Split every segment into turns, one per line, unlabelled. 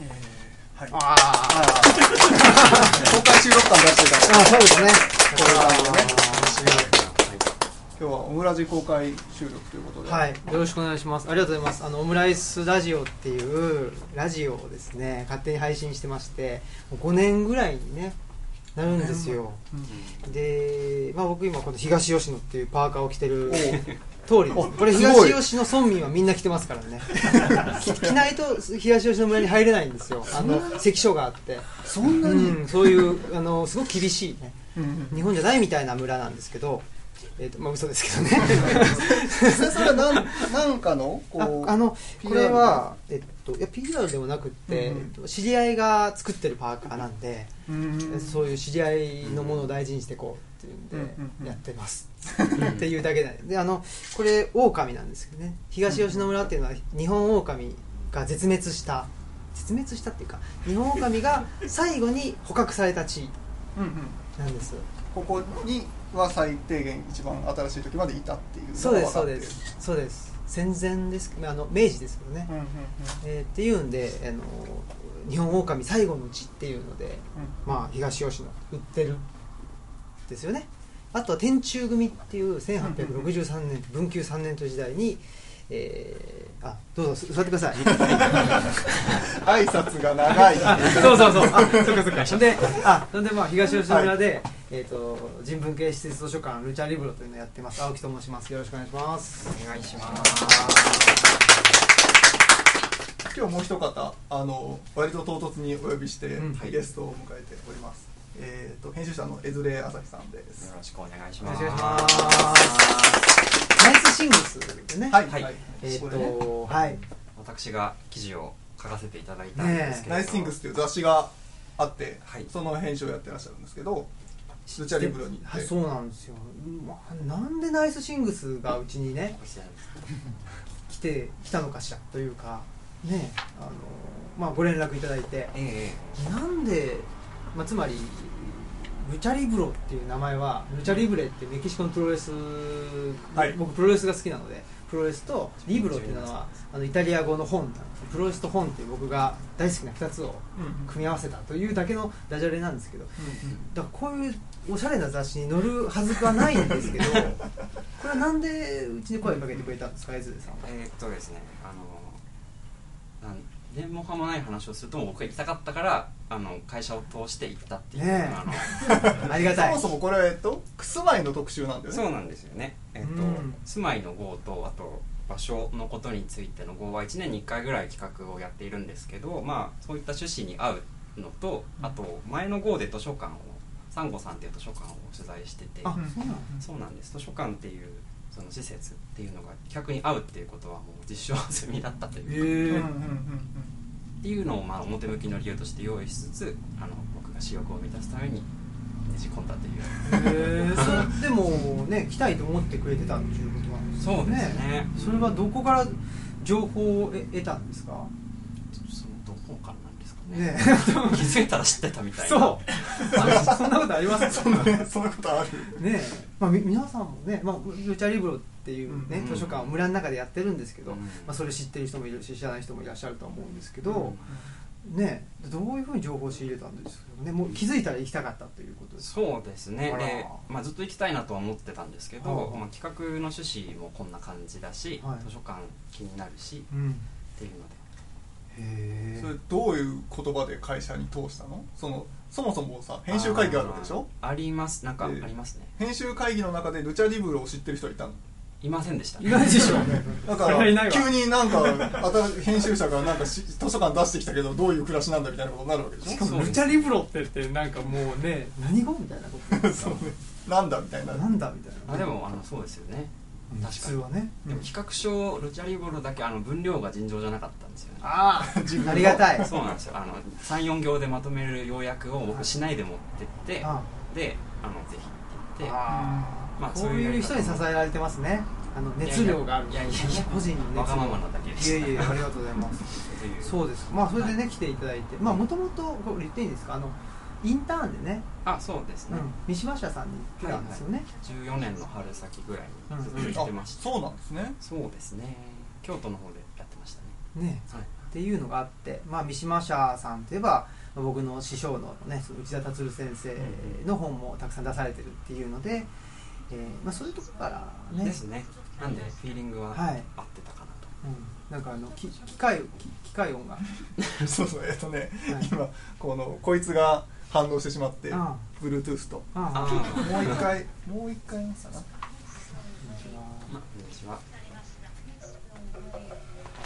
えーはい。
あ
あー。公開収録感出してた
ああそうですね。
こういう感じでね
あ
今日はオムラジ公開収録ということで、
はい、よろしくお願いします。ありがとうございます。あのオムライスラジオっていうラジオをですね、勝手に配信してまして、もう5年ぐらいにねなるんですよ。で、まあ僕今この東吉野っていうパーカーを着てる通りです。これ東吉野村民はみんな着てますからね。着着ないと東吉野村に入れないんですよ。あの関所があって、
そんなに、
うん、そういうあのすごく厳しいね。
うん
日本じゃないみたいな村なんですけど、えっ、とまあ嘘ですけどね。
それは何何かの？こう
ああのこれは、えっと、いや PR でもなくって、
うんうん
えっと、知り合いが作ってるパーカーなんで、
うん
そういう知り合いのものを大事にしていこうっていうんで、
うんうんうん。
やってます。っていうだけなんで。であのこれ狼なんですけどね。東吉野村っていうのは日本狼が絶滅した絶滅したっていうか日本狼が最後に捕獲された地
うんうん。
なんです。
ここには最低限一番新しい時までいたっていう
そうですそうです。そうです。戦前ですあの明治ですけどね、
うんうんうん。
えーっていうんであの日本狼最後の地っていうので、まあ、東吉野売ってるですよね。あとは天中組っていう1863年文久3年という時代に、えーあどうぞ座ってください。
挨拶が長い。
そうそうそう。あそうかそうか。そんであそんでまあ東吉野村で、えー、と人文系施設図書館ルチャリブロというのをやってます。青木と申します。よろしくお願いします。
お願いします。
今日もう一方あの割と唐突にお呼びして、
うん。
ゲストを迎えております、えー、と編集者の江連朝日さんです。
よろしくお願いします。
しくお願いします。ナイスシングスでね。
はい、
はい。
えっ、
これね。
とはい。
私が記事を書かせていただいたんですけれど
ナイスシングスという雑誌があって、
はい。
その編集をやってらっしゃるんですけどルチャリブロに
はい。そうなんですよ、まあ、なんでナイスシングスがうちにね来て来たのかしらというかねあのまあご連絡いただいて。
え。
なんで、まあ、つまりルチャリブロっていう名前はルチャリブレってメキシコのプロレス、
はい。
僕プロレスが好きなのでプロレスとリブロっていうのはあのイタリア語の本なんですプロレスと本っていう僕が大好きな2つを
うん。
組み合わせたというだけのダジャレなんですけどだからこういうおしゃれな雑誌に載るはずはないんですけど これはなんでうちに声かけてくれたんですかさんは？
ええーっとですねあのなんでもかもない話をするともう僕が行きたかったからあの会社を通して行ったっていう、
ねえ。
あの
ありがたい。
そもそもこれは、えっと、住まいの特集なんだよね。
そうなんですよね、えっと
うん。
住まいの号とあと場所のことについての号は1年に1回ぐらい企画をやっているんですけど、まあ、そういった趣旨に合うのとあと前の号で図書館をサンゴさんっていう図書館を取材してて
あそうなん
そうなんです。図書館っていうその施設っていうのが企画に合うっていうことはもう実証済みだったというか、
へ
うんうんうん
え
っていうのをまあ表向きの理由として用意しつつあの僕が私欲を満たすためにねじ込んだという。
へえそれでもね来たいと思ってくれてたっていうことなんですよ
そうですね。
それはどこから情報を得得たんですか
そのどこからなんですかね
ね
気づいたら知ってたみたいな。
そう。あ そんなことあります？
そんなそんなことある。
ねまあ、み皆さんもね、まあ、ルチャリブロっていうね、
うん。
図書館を村の中でやってるんですけど、
うん。
まあ、それ知ってる人もいるし知らない人もいらっしゃると思うんですけど、ねどういうふうに情報を仕入れたんですかね。もう気づいたら行きたかったということですか？
そうですね。まあ、ずっと行きたいなとは思ってたんですけど、
はあ
まあ、企画の趣旨もこんな感じだし、
はい。
図書館気になるし
うん。
っていうので。
へ
それどういう言葉で会社に通したの？そのそもそもさ編集会議あるわけでしょ？
あります。なんかあ
で
りますね。
編集会議の中でルチャリブロを知ってる人はいたの？
いませんでした。
いないでしょ。
だか
それはいないわ。
ら急になんか新しい編集者がなんかし図書館出してきたけどどういう暮らしなんだみたいなことになるわけでし
しかもルチャリブロってってなんかもうね何語みたいなこと
ょそうね。なんだみたいな。
なんだみたいな。
あでもあのそうですよね。
うん
確かに。
普通はね。
でも企画書ルチャリブロだけあの分量が尋常じゃなかったんですよね。
あ
自分の。
あありがたい。
そうなんですよ。あの34行でまとめる要約を僕しないで持ってって
あ
であのぜひって言って。
あ
まあ
こういう人に支えられてますね。あの熱量がある。
いやいやいや。いや
個人の熱量。
わがままなだけでした。
いやいやありがとうございます。
という。
そうです。まあそれでね来ていただいて。まあもともとこれ言っていいんですか？あのインターンでね、
あそうですね、
うん、三島社さんに来たんですよね、
14年の春先ぐらいにずっと
あ
行ってました、
そうなんですね。
そうですね。京都の方でやってましたね。
ね。
はい。
っていうのがあって、まあ、三島社さんといえば僕の師匠の、ね、その内田達先生の本もたくさん出されてるっていうので、えーまあ、そういうところからね。
ですね。なんでフィーリングは合って
はい
たかなと、
うん、なんかあのき機械機機械音が、
そうそう。えっとね、
はい。
今このこいつが反応してしまって
あ
Bluetooth と。
あ
もう一回もう一回ますかな。
まあこんにちは。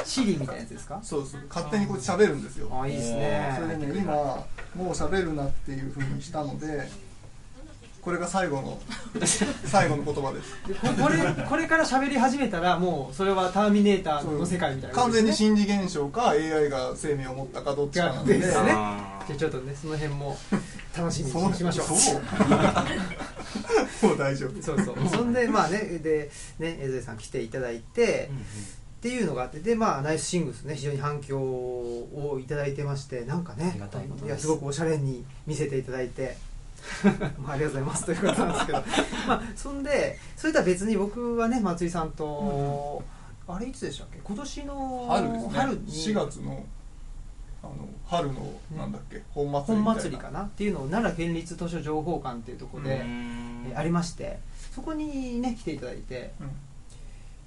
シリみたいなやつですか？
そうそう。勝手にこう喋るんですよ。
あいいですね。
それでね今もう喋るなっていうふうにしたのでこれが最後の最後の言葉です。
でここれこれから喋り始めたらもうそれはターミネーターの世界みたいな。こと
完全に心理現象か AI が生命を持ったかどっちかなんで。
ですね。
あ
じゃあちょっとねその辺も楽しみにしましょう。
そう。もう大丈夫
そうそう。そんでまあねでね江添さん来ていただいて、っていうのがあってでまあナイスシングスね非常に反響をいただいてましてなんかね
ありがたいことです。
やすごくおしゃれに見せていただいて まあ、ありがとうございます。ということなんですけど。まあそんでそれとは別に僕はね松井さんと、あれいつでしたっけ？今年の
春ですね。
春に。
4月のあの春のなんだっけ、本祭り
本祭りかな？っていうのを奈良県立図書情報館っていうところで、えありましてそこにね来ていただいて、
うん。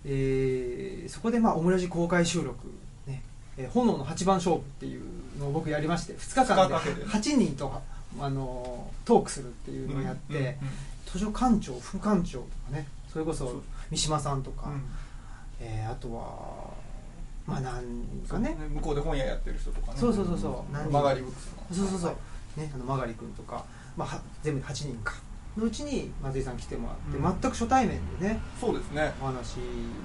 えーそこでまあオムラジ公開収録、ねえー炎の8番勝負っていうのを僕やりまして2日間で
二日かけてね。
8人と、あのートークするっていうのをやって、
うんうんうん。
図書館長副館長とかねそれこ
そ
三島さんとか、
うん。
えーあとはまあなん
そう
かね。
向こうで本屋やってる人とかね。
そうそうそうそう。
曲がりブックスの
そうそうそう、ね、あの曲がり君とか、まあ、は全部で8人かのうちに松井さん来てもらって、
うん。
全く初対面でね
そうですね。
お話し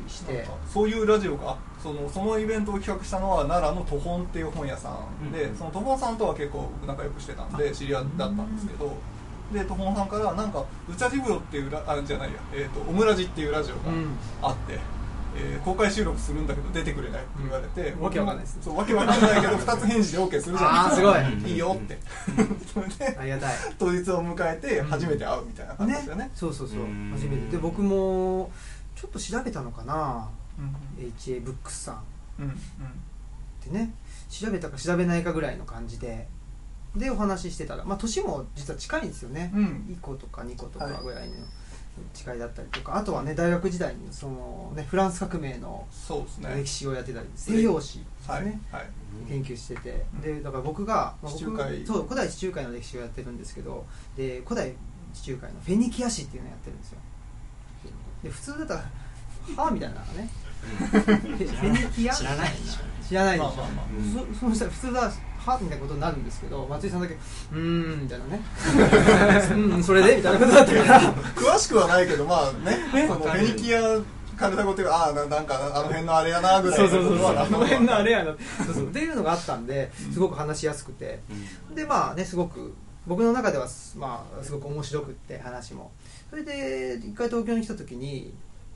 して。
そういうラジオがそのそのイベントを企画したのは奈良の都本っていう本屋さんで、
うん
その都本さんとは結構僕仲良くしてたんで知り合いだったんですけど、で都本さんからなんか「うちゃジブロ」っていうラあじゃないや、えーと「オムラジ」っていうラジオが
うん。
あって、えー公開収録するんだけど出てくれないって言われて、
うん。わけわかんないです。
そうわけわかんないけど 2つ返事で OK するじゃないですか
あーすごい。
いいよって。それで
ありがたい。
当日を迎えて初めて会うみたいな感じですよね。
そうそうそう。
うん。
初めて。で僕もちょっと調べたのかな。
うん。
HA ブックスさん。っ
うんうん。
てね調べたか調べないかぐらいの感じで。でお話ししてたら、まあ、年も実は近いんですよね、
うん。
1個とか2個とか
はい
ぐらいの違いだったりとか、あとはね大学時代にその、ね、フランス革命の
そうですね。
歴史をやってたり西洋史です
はい
ね、
はい。
研究してて。
うん。
でだから僕が、まあ僕そう古代地中海の歴史をやってるんですけどで古代地中海のフェニキア史っていうのをやってるんですよ。で普通だったら「はあ?」みたいなのがね。フェニキア？
知らないでしょ。
知らないでしょ、
まあまあま
あ。
そそうしたら普通は「は?」みたいなことになるんですけど松井さんだけ「うーん」みたいなね「うんそれで?」みたいなことだったから。
詳しくはないけどまあね。
ね。
そのフェニキアカルタゴっていうああななんかあの辺のあれやなぐらい。
そうそうそうそう。
の
あの辺のあれやな。そうそう。っていうのがあったんですごく話しやすくて。
うん
でまあねすごく僕の中ではすまあすごく面白くって話も。それで一回東京に来た時に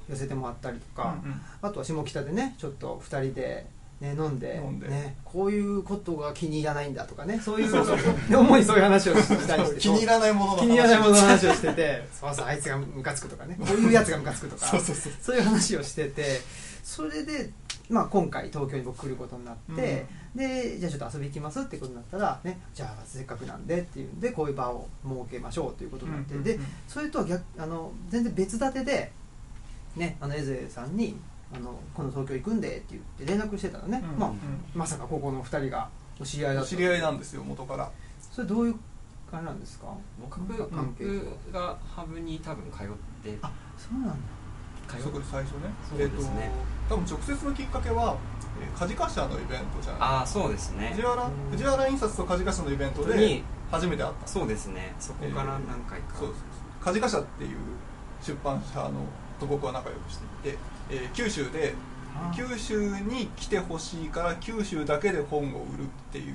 寄せてもらったりとか、
うんうん。
あとは下北でねちょっと2人で、ね、飲んでね、こういうことが気に入らないんだとかねそういうで主にそう。いう話をしたりして
気に入らないものの話
気に入らないものの話をしててそうそうあいつがムカつくとかねこういうやつがムカつくとか
そうそうそう。
そういう話をしててそれで、まあ、今回東京に僕来ることになって、でじゃあちょっと遊び行きますってことになったら、ね、じゃあせっかくなんでっていうんでこういう場を設けましょうということになって、で
うんうんうん。
それとは逆あの全然別立てで、ね、あの江添さんにあの「今度東京行くんで」って言って連絡してたらね、まあ
うん。うん
まさかここの2人がお知り合いだった
知り合いなんですよ元から。
それどういうあれなんですか？
僕
関係
僕がハブに多分通って。
あそうなんだ。
通
そこで最初ね。
そうですね。
えーと多分直接のきっかけはえーカジカ社のイベントじゃない？
ああそうですね。
藤原
うん。
藤原印刷とカジカ社のイベントで
に
初めて会った。
そうですね。そこから何回か、
そうです。カジカ社っていう出版社のと僕は仲良くしていて、えー九州で
あ
九州に来てほしいから九州だけで本を売るっていう、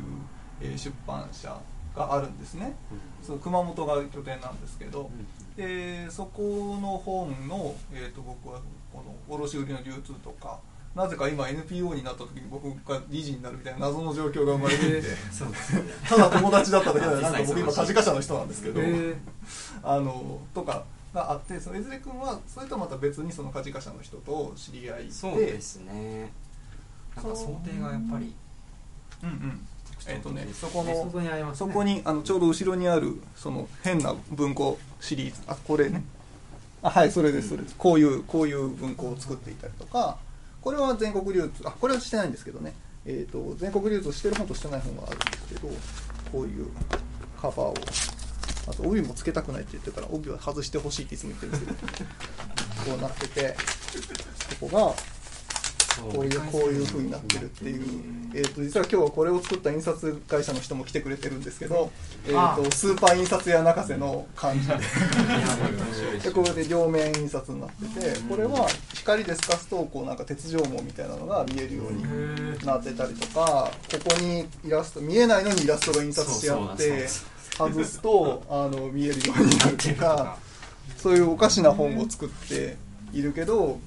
えー出版社があるんですね。
うん。
そう熊本が拠点なんですけど、
うん。
でそこの本の、えー、と僕はこの卸売りの流通とかなぜか今 NPO になった時に僕が理事になるみたいな謎の状況が生まれていて。
そうですね。
ただ友達だっただけでなんか僕今
実際そう
カジカ社の人なんですけど、
へ
あのとかがあってその江連君はそれとはまた別にそのカジカ社の人と知り合いで
そうですね。なんか想定がやっぱり
うんうん。えっ、とねそこ
そ
の
ね、
そこにあのちょうど後ろにあるその変な文庫シリーズ。あこれね。あはいそれですそれです。こういうこういう文庫を作っていたりとかこれは全国流通あこれはしてないんですけどね。えー、と全国流通してる本としてない本があるんですけどこういうカバーをあと帯もつけたくないって言ってたから帯は外してほしいっていつも言ってるんですけど こうなっててここがこういうこういう風になってるっていう、えー、と実は今日はこれを作った印刷会社の人も来てくれてるんですけど、えー、とスーパー印刷屋中瀬の感じで。でこれで両面印刷になっててこれは光で透かすとこうなんか鉄条網みたいなのが見えるようになってたりとかここにイラスト見えないのにイラストが印刷してあって外すとあの見えるようになるとか そういうおかしな本を作っているけど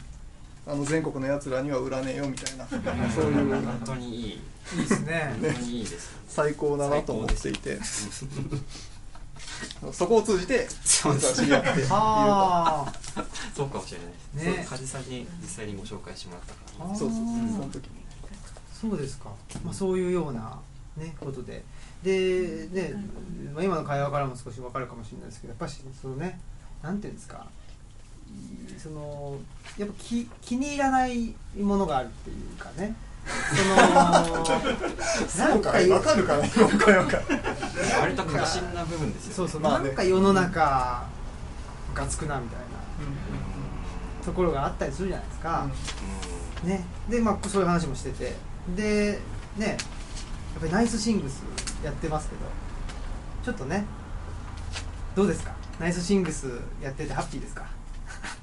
あの全国のやつらには売らねえよみたいな。そういう。
本当にいい。
いいですね。
本当にいいです。
最高だなと思っていて。そこを通じて実は知り合っていると。
そうかもしれないです。
ね。
梶さんに実際にご紹介してもらったから。
そうそうそう。
うん
その時に。
そうですか、まあ、そういうような、ね、ことでで、ねまあ、今の会話からも少し分かるかもしれないですけどやっぱしそのねなんていうんですかそのやっぱ気気に入らないものがあるっていうかね。その なんか
わかるかな今回わかる
割と確信な部分ですよね。
そうそう、
まあね
なんか世の中がつくなみたいな。ところがあったりするじゃないですか、ね、で、まあ、そういう話もしてて。でねやっぱりナイスシングスやってますけど。ちょっとねどうですか？ナイスシングスやっててハッピーですか？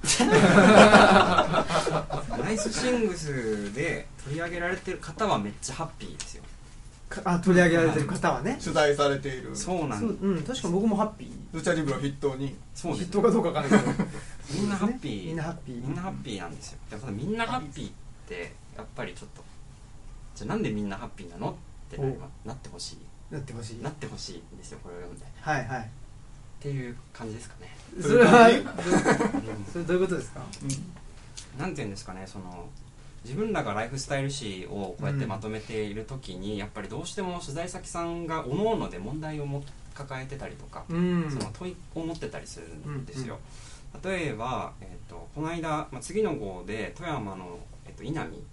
ナイスシングスで取り上げられてる方はめっちゃハッピーですよ。
かあ取り上げられてる方はね？
取材されている。
そうなん
そう、うん、確かに僕もハッピー。
ルチャリブロ筆頭に。
そうです。
筆頭かどうかわかんないけど。
みんなハッピー。
みんなハッピー。
みんなハッピーなんですよ。でもみんなハッピーってやっぱりちょっとじゃあなんでみんなハッピーなの？ってなってほしい
なってほしい。
なってほしいんですよこれを読んで。っ
はいはい。
ていう感じですかね。
それは
どういう
それどういうことですか？
なんていうんですかねその自分らがライフスタイル誌をこうやってまとめている時に、やっぱりどうしても取材先さんが各々で問題をも抱えてたりとか、
うん。
その問いを持ってたりするんですよ、例えば、えー、とこの間、まあ、次の号で富山の、えー、と稲見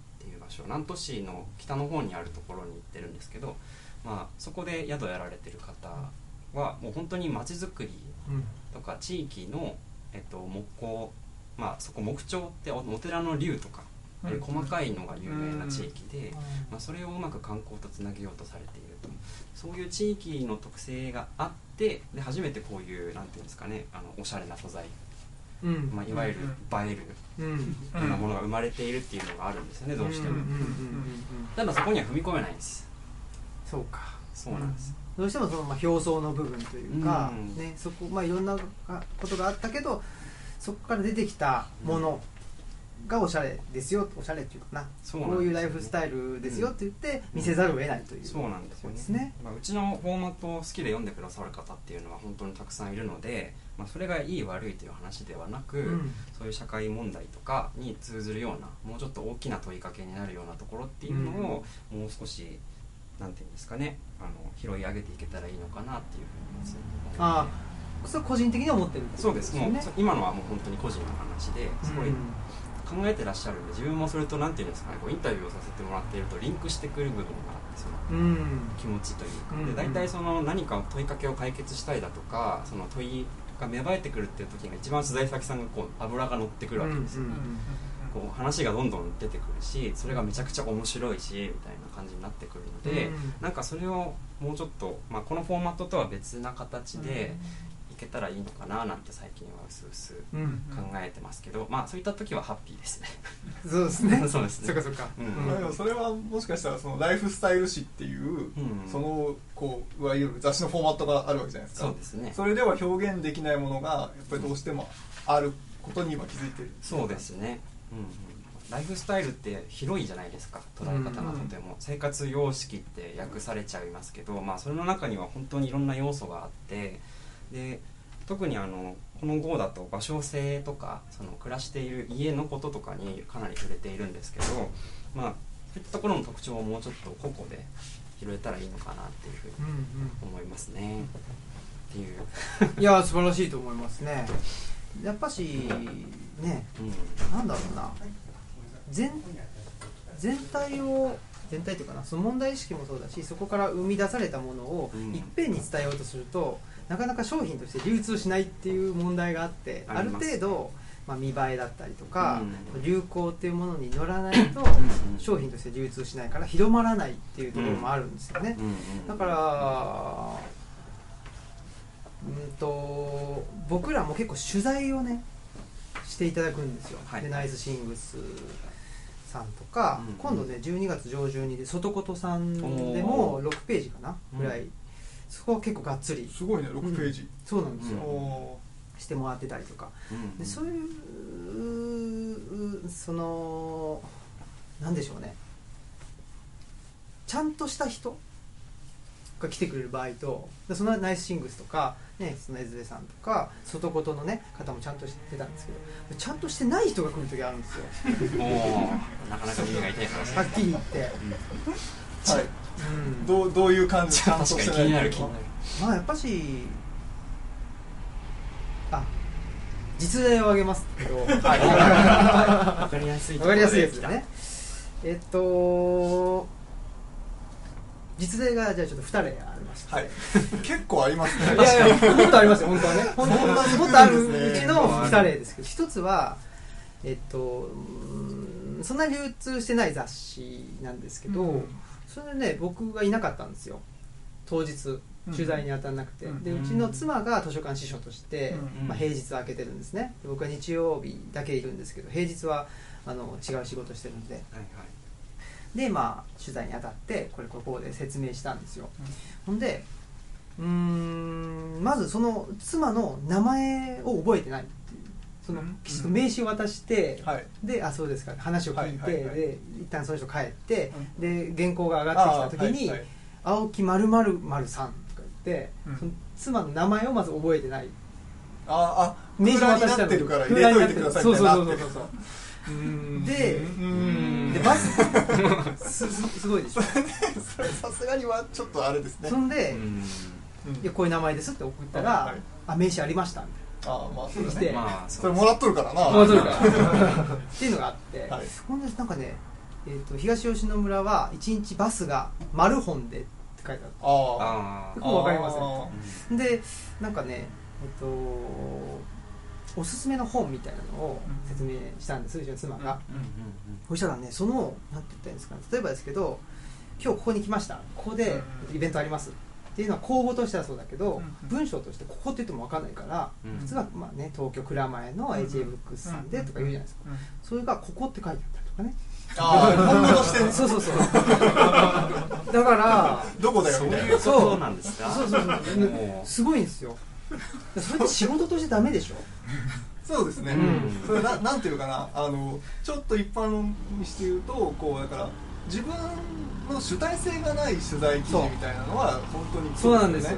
っていう場所南砺市の北の方にあるところに行ってるんですけど、まあ、そこで宿やられてる方はもう本当に街づくり
うん。
とか地域の、えっと、木工、まあ、そこ木彫っておお寺の竜とか、えー細かいのが有名な地域で、まあ、それをうまく観光とつなげようとされていると。そういう地域の特性があってで初めてこういうなんていうんですかねあのおしゃれな素材、
うん
まあ、いわゆる映える
うん。
ようなものが生まれているっていうのがあるんですよねどうしても。
んんんうん
ただそこには踏み込めないんです。
そうか。
そうなんです、
どうしてもそのまあ表層の部分というか、
うん。
ね、そこまあいろんなことがあったけどそこから出てきたものがおしゃれですよおしゃれっていうかな。
そうなね。
こういうライフスタイルですよって言って見せざるを得ないという、
そうなんですよね。
ですね。
まあ、うちのフォーマットを好きで読んでくださる方っていうのは本当にたくさんいるので、まあ、それがいい悪いという話ではなく、
うん。
そういう社会問題とかに通ずるようなもうちょっと大きな問いかけになるようなところっていうのを、もう少しなんていうんですかねあの拾い上げていけたらいいのかなっていうふうに
ああそれは個人的に思ってる
そうです。もう今のはもう本当に個人の話ですごい
うん
考えてらっしゃるんで自分もそれとなんていうんですかねこうインタビューをさせてもらっているとリンクしてくる部分があってその
うん。
気持ちというか、
うん
で大体その何か問いかけを解決したいだとかその問いが芽生えてくるっていう時が一番取材先さんがこう油が乗ってくるわけですよ、
うんうん
こう話がどんどん出てくるしそれがめちゃくちゃ面白いしみたいな感じになってくるので、
うん。
なんかそれをもうちょっと、まあ、このフォーマットとは別な形でいけたらいいのかななんて最近は薄々
うん。
考えてますけど、まあそういった時はハッピーです。ね
そうですね。
そうですね。
そっかそっか、
うん。
まあでもそれはもしかしたらそのライフスタイル誌っていう、
うん。
そのこういわゆる雑誌のフォーマットがあるわけじゃないですか。
そうですね。
それでは表現できないものがやっぱりどうしてもあることに今気づいてる
そうですね、うんうん、ライフスタイルって広いじゃないですか。捉え方がとても、生活様式って訳されちゃいますけど、まあ、それの中には本当にいろんな要素があってで特にあのこの号だと場所性とかその暮らしている家のこととかにかなり触れているんですけど、まあ、そういったところの特徴をもうちょっと個々で拾えたらいいのかなっていうふうに
うん
思いますね。っていう、
うんいや素晴らしいと思いますね。やっぱしね
うん。
なんだろうな。全全体を全体というかなその問題意識もそうだしそこから生み出されたものを
うん。
いっぺんに伝えようとすると、なかなか商品として流通しないっていう問題があってある程度、まあ、見栄えだったりとか、
うん。
流行っていうものに乗らないと
うん。
商品として流通しないから広まらないっていうところもあるんですよね、
うんうん
だからうんと僕らも結構取材をねしていただくんですよ、
はい。
でナイスシングスさんとか、
うん
今度ね12月上旬にで外琴さんで
お
も6ページかな
うん
ぐらい、そこは結構がっつり。
すごいね6ページ、
そうなんですよ、
うん。
お
してもらってたりとか。
うん。
でそういうそのなんでしょうね。ちゃんとした人が来てくれる場合とでそのナイスシングスとか、ね、そのエズレさんとか外琴の、ね、方もちゃんとしてたんですけどちゃんとしてない人が来る時あるんですよ。
なかなか耳が痛い話
はっきり言って、
ーはい。
うん、
どうどういう感じちゃんと
確か
してない
に気になる気になる。
まあやっぱしあ実例を挙げますけど。
わかりやすいところ
わかりやすいでね。えっと実例がじゃあちょっと2例ありました、
はい。結構ありますね。
いやいやもっとありますよ本当はね。本当もっとあるうちの2例ですけど。一つはえっとそんな流通してない雑誌なんですけど、
うん
それでね僕がいなかったんですよ。当日取材に当たらなくて、
うん。
でうちの妻が図書館司書として、
うん。
まあ、平日は開けてるんですね。で僕は日曜日だけいるんですけど平日はあの違う仕事してるんで。
はいはい。
でまあ取材に当たってこれここで説明したんですよ、ほんでうーんまずその妻の名前を覚えてないその
うん。
きちっと名刺を渡して、
はい。
であそうですか。話を聞いて、
はいはいはい。
で一旦その人帰って、
う
で原稿が上がってきた時に、
はいはい
青木まるまるまるさんとか言って、
うん。
その妻の名前をまず覚えてない。
ああ
名刺
空欄に。なってるから入れといてくださいみ
そうそうそうそうそう。
うん。
で
うん。
でバスすすすごいでしょ。
それさすがにはちょっとあれですね。
そんで、
うん。
いやこういう名前ですって送ったら、
はいはい。
あ名刺ありましたみ
ああまあそれ
して
ね。
まあ
それもらっとるからな。
たいなそうか っていうのがあって、
はい。
ほんでなんかね、えー、と東吉野村は1日バスが丸本でって書いてあっ
あ
あ
よくわかりません
あ
たでなんかねえっ、とおすすめの本みたいなのを説明したんですうちの妻が、
うんうん
そしたらねそのなんて言ったらいいんですかね。例えばですけど今日ここに来ました。ここでイベントありますっていうのは公募としてはそうだけど、
うん
文章としてここって言っても分かんないから、
うん。
普通はまあ、ね、東京蔵前の AJ ブックスさんでとか言うじゃないですか、
うん
それがここって書いてあったりとかね。
ああ本物して
そうそうそう。だから
どこだよ
そう
みたい
うことな。んですか
そうそうそう。すごいんですよ。それって仕事としてダメでしょ？
そうですね、
うん。
それななんていうかな。あのちょっと一般論にして言うとこうだから自分の主体性がない取材記事みたいなのは本当に
そうなんです。よ
ね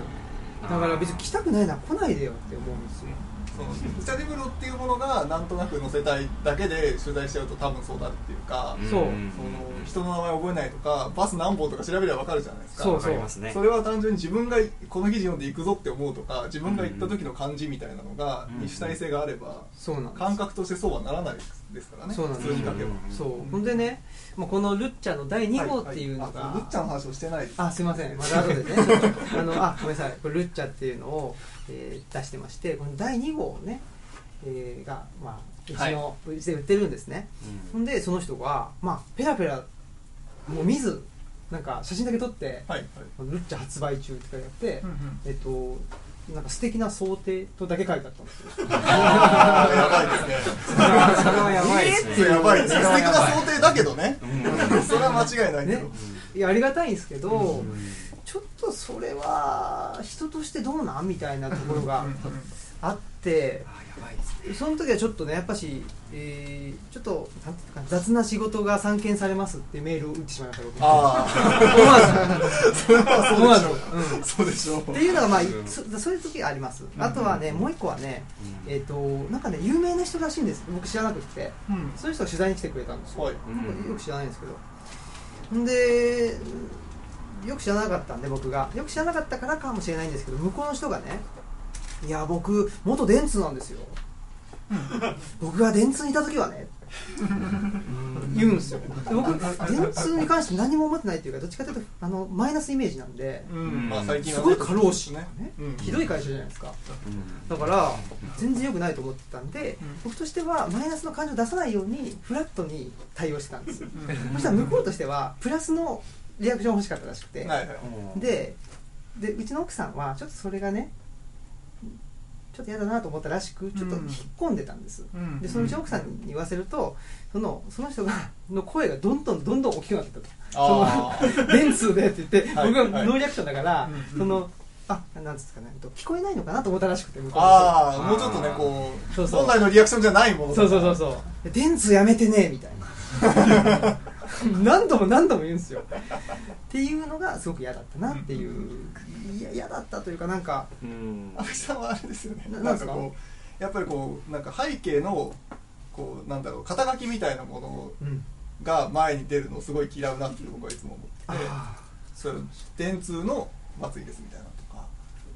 だから別に来たくないなら来ないでよって思うんですよ
そのスタディブロっていうものがなんとなく載せたいだけで取材しちゃうと多分そうなるっていうか、
そう。
その人の名前覚えないとかバス何本とか調べれば分かるじゃないですか。
そう
わかりますね。
それは単純に自分がこの記事読んで行くぞって思うとか自分が行った時の感じみたいなのが、
うん。
に主体性があれば感覚としてそうはならないですからね。
そうなんです
普通に書けば、
う。ん。
そうほんでねもうこのルッチャの第2号っていうのが、
はいはいあルッチャの話をしてないです。
あすいません。また後でね。あのあごめんなさい。これルッチャっていうのを、えー出してましてこの第2号ね、えーがまあうちの、うちで売ってるんですね。ほんでその人がまあペラペラもう見ずなんか写真だけ撮って
はいはい「
ルッチャ発売中」って書いてあって、
うんうん。
えっとなんか素敵な想定とだけ書いてあったんですよ。
やばいですね。
それはやばいですね。
やばいですね素敵な想定だけどね。
うん。
それは間違いないけど、
ね。いやありがたいんですけど、
うん
ちょっとそれは人としてどうなんみたいなところがあってその時はちょっとねやっぱし、えーちょっとなんていうか雑な仕事が散見されますってメールを打ってしまいました僕。
あ
思わ
あ
思わず、
そう
うん
でしょう。そうでしょう。
っていうのがまあ、
うん。
そそういう時あります、
うん。
あとはねもう一個はね
うん。
えっ、となんかね有名な人らしいんです。僕知らなくて。
うん。
そういう人が取材に来てくれたんですよ、
はい。
よく知らないんですけど。んでよく知らなかったんで僕が。よく知らなかったからかもしれないんですけど向こうの人がねいや僕元電通なんですよ。僕が電通にいた時はね。言うんですよ。で僕電通に関して何も思ってないっていうかどっちかというとあのマイナスイメージなんで。
うん。まあ最近は
すごい過労死ね。
うん。
ひどい会社じゃないですか。
うん。
だから全然良くないと思ってたんで、
うん。
僕としてはマイナスの感情を出さないようにフラットに対応してたんです、
ん。
そしたら向こうとしてはプラスのリアクション欲しかったらしくて、
はいはい。
ででうちの奥さんはちょっとそれがねちょっと嫌だなと思ったらしくちょっと引っ込んでたんです、
うん。
でそのうちの奥さんに言わせるとそのその人がの声がどんどんどんどん大きくなってたと。
あ
その電通でって言って、
はい。
僕はノーリアクションだから、
うん
そのあなんですかねと聞こえないのかなと思ったらしくて
ああもうちょっとねこう
そうそう。
本来のリアクションじゃないもの
そうそうそうそう。で電通やめてねみたいな 何度も何度も言うんですよ。っていうのがすごく嫌だったなっていう。いや嫌だったというかなんか
うん。
青木さんはあれですよね。
な
なんかこうやっぱりこうなんか背景のこうなんだろう肩書きみたいなもの
うん。
が前に出るのをすごい嫌うなって僕はいつも思ってて
あ
それ電通の松井ですみたいなとか、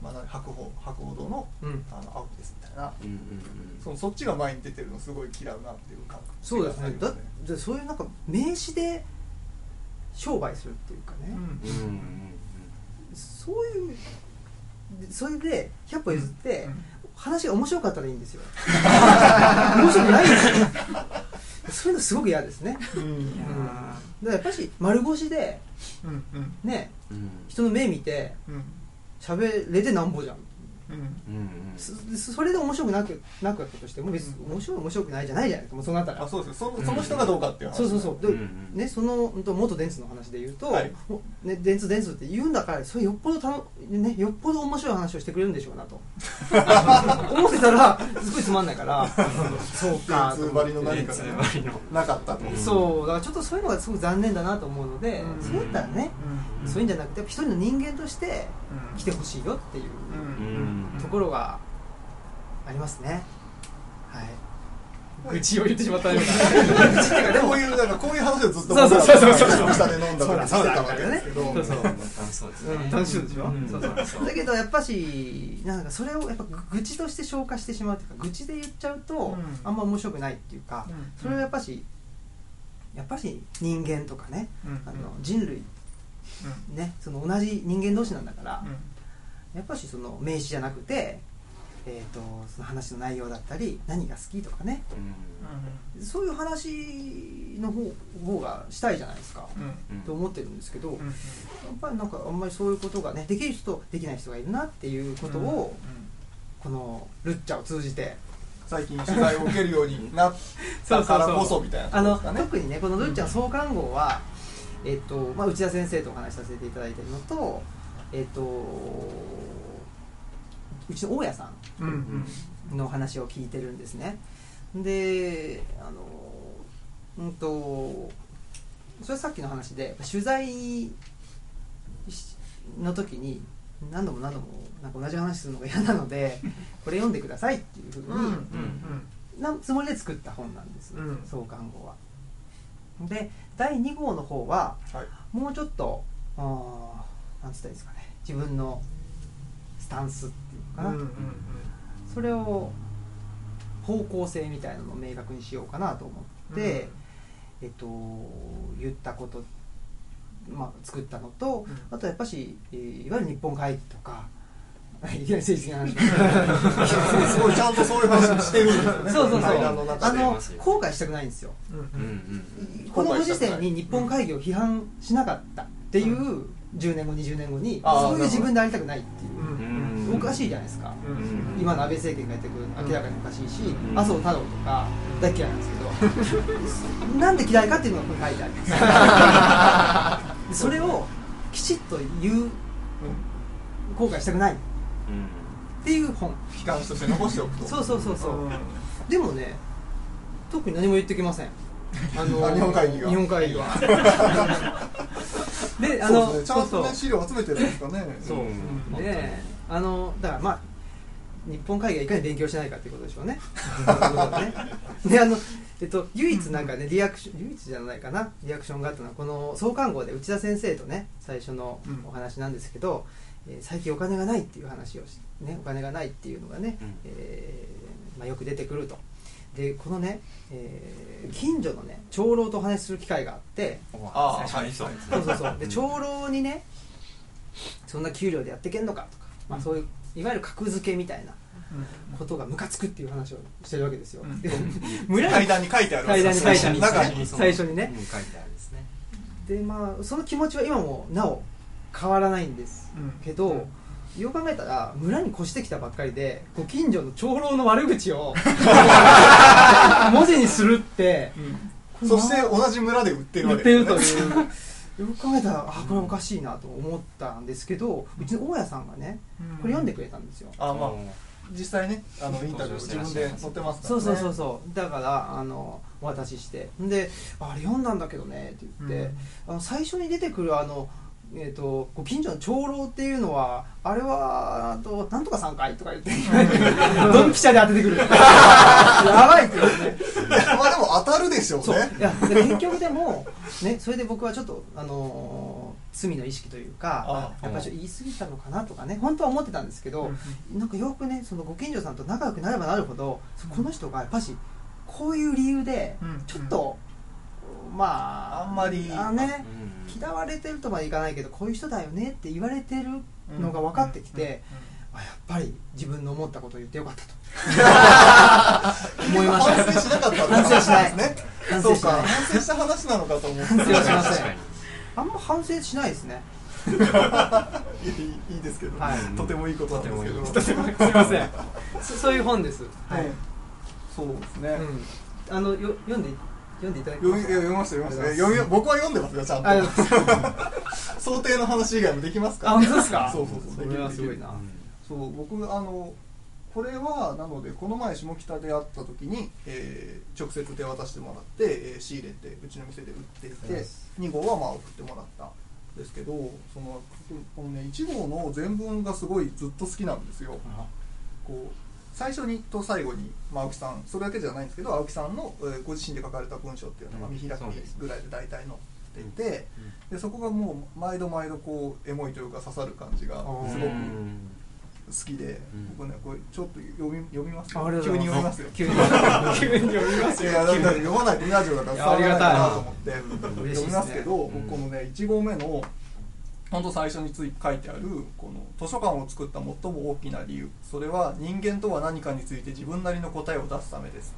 まあ、な白鵬白鵬堂の
ーうん。
あの青木ですみたいな
うんうん。
そのそっちが前に出てるのすごい嫌うなっていう感覚
そうですね。だ
あります
でそういうなんか名詞で商売するっていうかね、
うん。
うんうん
そういうでそれで100歩譲って、
うん。
話が面白かったらいいんですよ。面白くないんですよ。そういうのすごく嫌ですね、
うん。
うん、だからやっぱし丸腰で
うんうん。
ね
うん。
人の目見て
うん。
喋れてなんぼじゃん
うん。
うんうん。
そそれで面白くなくなくったとしても別に面白い面白くないじゃないじゃないですか。もうそうなったら。
あそうですよ。そその人がどうかっていう話。
そうそうそう。で、
うんうん
ね、その元電通の話で言うと、
はい。
ね、電通電通って言うんだからそれよっぽどたの、ね、よっぽど面白い話をしてくれるんでしょうなと。思ってたらすごいつまんないから。そうか。
電通張りの何か
電
が
通張りの。
なかったと
うん
そう。だからちょっとそういうのがすごく残念だなと思うので、
うん。
そうやったらね、
うん。
そういうんじゃなくてやっぱ一人の人間として
うん
来てほしいよっていう
うん。
ところがありますね。はい。愚痴を言ってしまったような。愚痴っていうか でも
こういうなんかこういう話をずっと
そうそうそうそう
そう。下で飲んだけですけど。
そうそう。
楽しそうですね
うん。楽しそうでしょ、
うん。
そうそうだけどやっぱしなんかそれをやっぱ愚痴として消化してしまうというか愚痴で言っちゃうと、
うん。
あんま面白くないっていうか、
うん。
それはやっぱしやっぱし人間とかね、
うん。
あの人類ねその同じ人間同士なんだから、
うん。
やっぱしその名詞じゃなくて、えー、とその話の内容だったり何が好きとかね。そういう話の方方がしたいじゃないですか、
うん。
うん
と思ってるんですけど、
うんうん。
やっぱりなんかあんまりそういうことがねできる人とできない人がいるなっていうことを、このルッチャを通じて
最近取材を受けるようになったからこそみたいな
あの
ことですかね。
特にねこのルッチャの創刊号は、えっとまあ、内田先生とお話しさせていただいてるのとえっとうちの大家さ
うん
の話を聞いてるんですね。であのうんとそれさっきの話で取材しの時に何度も何度もなんか同じ話するのが嫌なので これ読んでくださいっていうふうに、なつもりで作った本なんです、
うん。
創刊号はで第2号の方は
はい。
もうちょっとなんつったらいいですかね。自分のスタンスっていうのかな、
うんうん
それを方向性みたいなのを明確にしようかなと思って、えっと言ったことまあ、作ったのと、
うん。
あとやっぱし、えーいわゆる日本会議とかいきなり政治的な話
すごいちゃんとそういう話してる
そうそうそうあの後悔したくないんですよ
うん
うん
このご時世に日本会議を批判しなかったっていう10年後20年後にそういう自分でありたくないっていうおかしいじゃないですか今の安倍政権がやってくる明らかにおかしいし麻生太郎とか大嫌いなんですけどなんで嫌いかっていうのがここに書いてありますそれをきちっと言う後悔したくないっていう本
機関として残しておくと。
そうそうそうそう。
うん。
でもね特に何も言ってきません。あの
あ日本会議が。
日本会議は。であの
そうですね。ちゃんとね資料集めてるんですかね。
そう。
う。ん
であのだからまあ日本会議がいかに勉強しないかっていうことでしょうね。ね であのえっと、唯一なんかねリアクション唯一じゃないかなリアクションがあったのはこの創刊号で内田先生とね最初のお話なんですけど、うん、えー、最近お金がないっていう話をしねお金がないっていうのがね、うん、えー、まあ、よく出てくると。でこのね、えー、近所のね長老とお話しする機会があって
ああは。い
そうそうそうで長老にねそんな給料でやってけんのかとか、まあ、そういういわゆる格付けみたいなことがムカつくっていう話をしてるわけですよ、うん、でも
村階段に書いてある
階段に書いてある
中に。
最初にね、
書いてあるんですね。
でまあその気持ちは今もなお変わらないんです。けど、うん。よく考えたら村に越してきたばっかりでご近所の長老の悪口を 文字にするって、
うん、そして同じ村で売ってる
わけです、ね、売ってるという。よく考えたらあこれおかしいなと思ったんですけどうちの大家さんがねこれ読んでくれたんですよ、
あまあ実際ねあのインタビュー自分で載ってますから、ね、
そうそうそうそう。だからあのお渡しして。で「あれ読んだんだけどね」って言って、うん、あの最初に出てくるあのえーと、ご近所の長老っていうのはあれはとなんとか3回とか言ってドンピシャで当ててくる。やばいって言うね。
まあでも当たるでしょうね。
いや結局でも、ね、それで僕はちょっと、あのー、罪の意識というかやっぱり言い過ぎたのかなとかね本当は思ってたんですけど、うん、なんかよくねそのご近所さんと仲良くなればなるほど、うん、この人がやっぱしこういう理由でちょっと、うん、ま
ああんまり。
あね、嫌われてるとはいかないけどこういう人だよねって言われてるのが分かってきて、あやっぱり自分の思ったことを言ってよかったと。
思いました。反省しなかった反省しない。
ね
反省しない。反省した話なのかと思って反省
しません。あんま反省しないですね。
いいいいですけど、はい、とてもいいことなんですけど。
とてもすみません。そういう本です、
はい、そうですね、
うん、あのよ読んで読んでいただき
ました読みました読みました読み僕は読んでますよちゃんと。想定の話以外もできますか？
あ本当ですか？
そうそうそう
それはすごいな。
そう僕あのこれはなのでこの前下北で会った時に、えー、直接手渡してもらって、えー、仕入れてうちの店で売っていて2号はまあ送ってもらったんですけどそのこのね1号の全文がすごいずっと好きなんですよ。こう最初にと最後に、まあ、青木さんそれだけじゃないんですけど青木さんの、えー、ご自身で書かれた文章っていうのが見開きぐらいで大体載っていて、うん、でそこがもう毎度毎度こうエモいというか刺さる感じがすごく好きで、僕ねこれちょっと読み読みます急に読みますよ。
急に。読みますよ。いやだ
読まないとラジオだから伝わらないかなと思って読みますけど、僕このね1号目の本当最初につい書いてあるこの図書館を作った最も大きな理由。それは人間とは何かについて自分なりの答えを出すためです、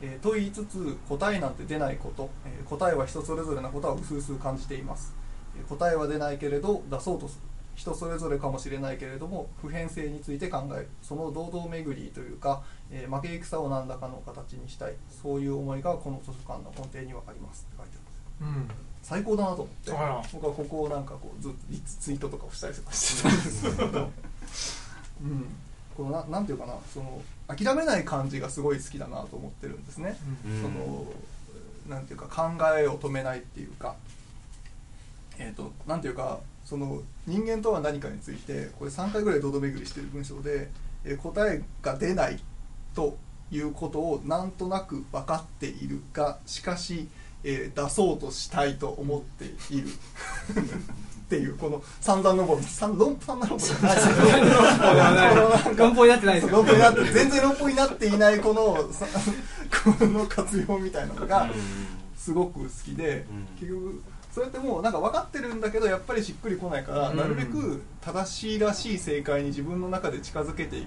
えー、と言いつつ答えなんて出ないこと、えー、答えは人それぞれなことはうすうす感じています、えー、答えは出ないけれど出そうとする。人それぞれかもしれないけれども普遍性について考える。その堂々巡りというか、え負け戦を何らかの形にしたい。そういう思いがこの図書館の根底にはあります。って書いてある、最高だなと思って。僕はここをなんかこうずっとツイートとかをしたりとかしてたんですけど、うん、このななんていうかな。その諦めない感じがすごい好きだなと思ってるんですね、うん、そのなんていうか考えを止めないっていうか。えっ、ー、となんていうかその人間とは何かについてこれ3回ぐらい堂々巡りしてる文章で、えー、答えが出ないということをなんとなく分かっているがしかしえー、出そうとしたいと思っている。っていうこの三段登り。三論三段
論法になってないです。
よ論法になって全然論法になっていないこのこの活用みたいなのがすごく好きで、結局それってもうなんか分かってるんだけどやっぱりしっくりこないから、なるべく正しいらしい正解に自分の中で近づけていく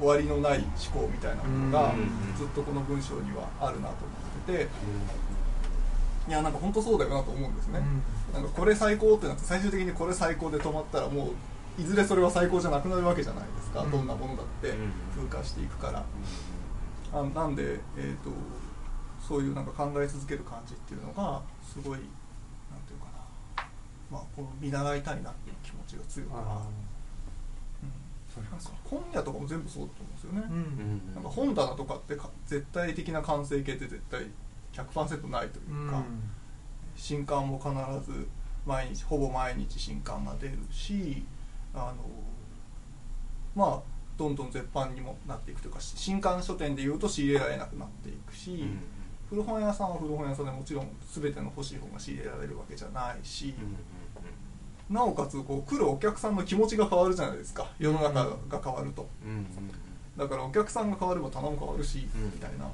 終わりのない思考みたいなものがずっとこの文章にはあるなと思ってて。いやなんか本当そうだよなと思うんですね、うん、なんかこれ最高ってなって最終的にこれ最高で止まったらもういずれそれは最高じゃなくなるわけじゃないですか、うん、どんなものだって風化していくから、あなんで、えーと、そういうなんか考え続ける感じっていうのがすごいなんていうかな、まあ、この見習いたいなっていう気持ちが強いから。本屋とかも全部そうだと思うんですよね、うん、なんか本棚とかって絶対的な完成形って絶対100%ないというか、うん、新刊も必ず毎日ほぼ毎日新刊が出るしあのまあどんどん絶版にもなっていくというか新刊書店でいうと仕入れられなくなっていくし、
うん。
古本屋さんは古本屋さんでもちろん全ての欲しい本が仕入れられるわけじゃないし、
うんうん
なおかつこう来るお客さんの気持ちが変わるじゃないですか。世の中が変わると。だからお客さんが変われば棚も変わるし、
うん。
みたいな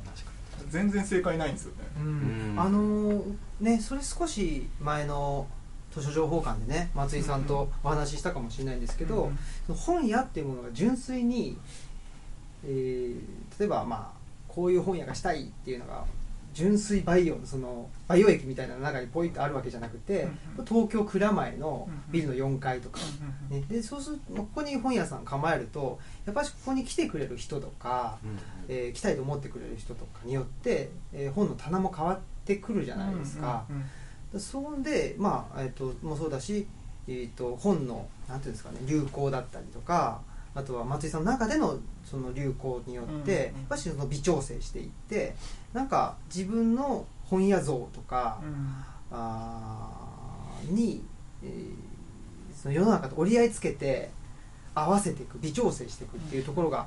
全然正解ないんですよね。
うん。
うん
あのーねそれ少し前の図書情報館でね松井さんとお話ししたかもしれないんですけど、
うん
その本屋っていうものが純粋に、えー例えばまあこういう本屋がしたいっていうのが純粋培養のその培養液みたいなの中にポイントあるわけじゃなくて、
うん
東京蔵前のビルの4階とか、
うん
ね、でそうするとここに本屋さん構えるとやっぱりここに来てくれる人とか、
に、うん。
えー来たいと思ってくれる人とかによって、えー本の棚も変わってくるじゃないですか、
うんうん
そんでまあ、えー、ともそうだし、えー、と本のなんていうんですかね流行だったりとかあとは松井さんの中でのその流行によって、
うんうん。
やっぱりその微調整していってなんか自分の本屋像とか、
うん。
あーに、えーその世の中と折り合いつけて合わせていく微調整していくっていうところが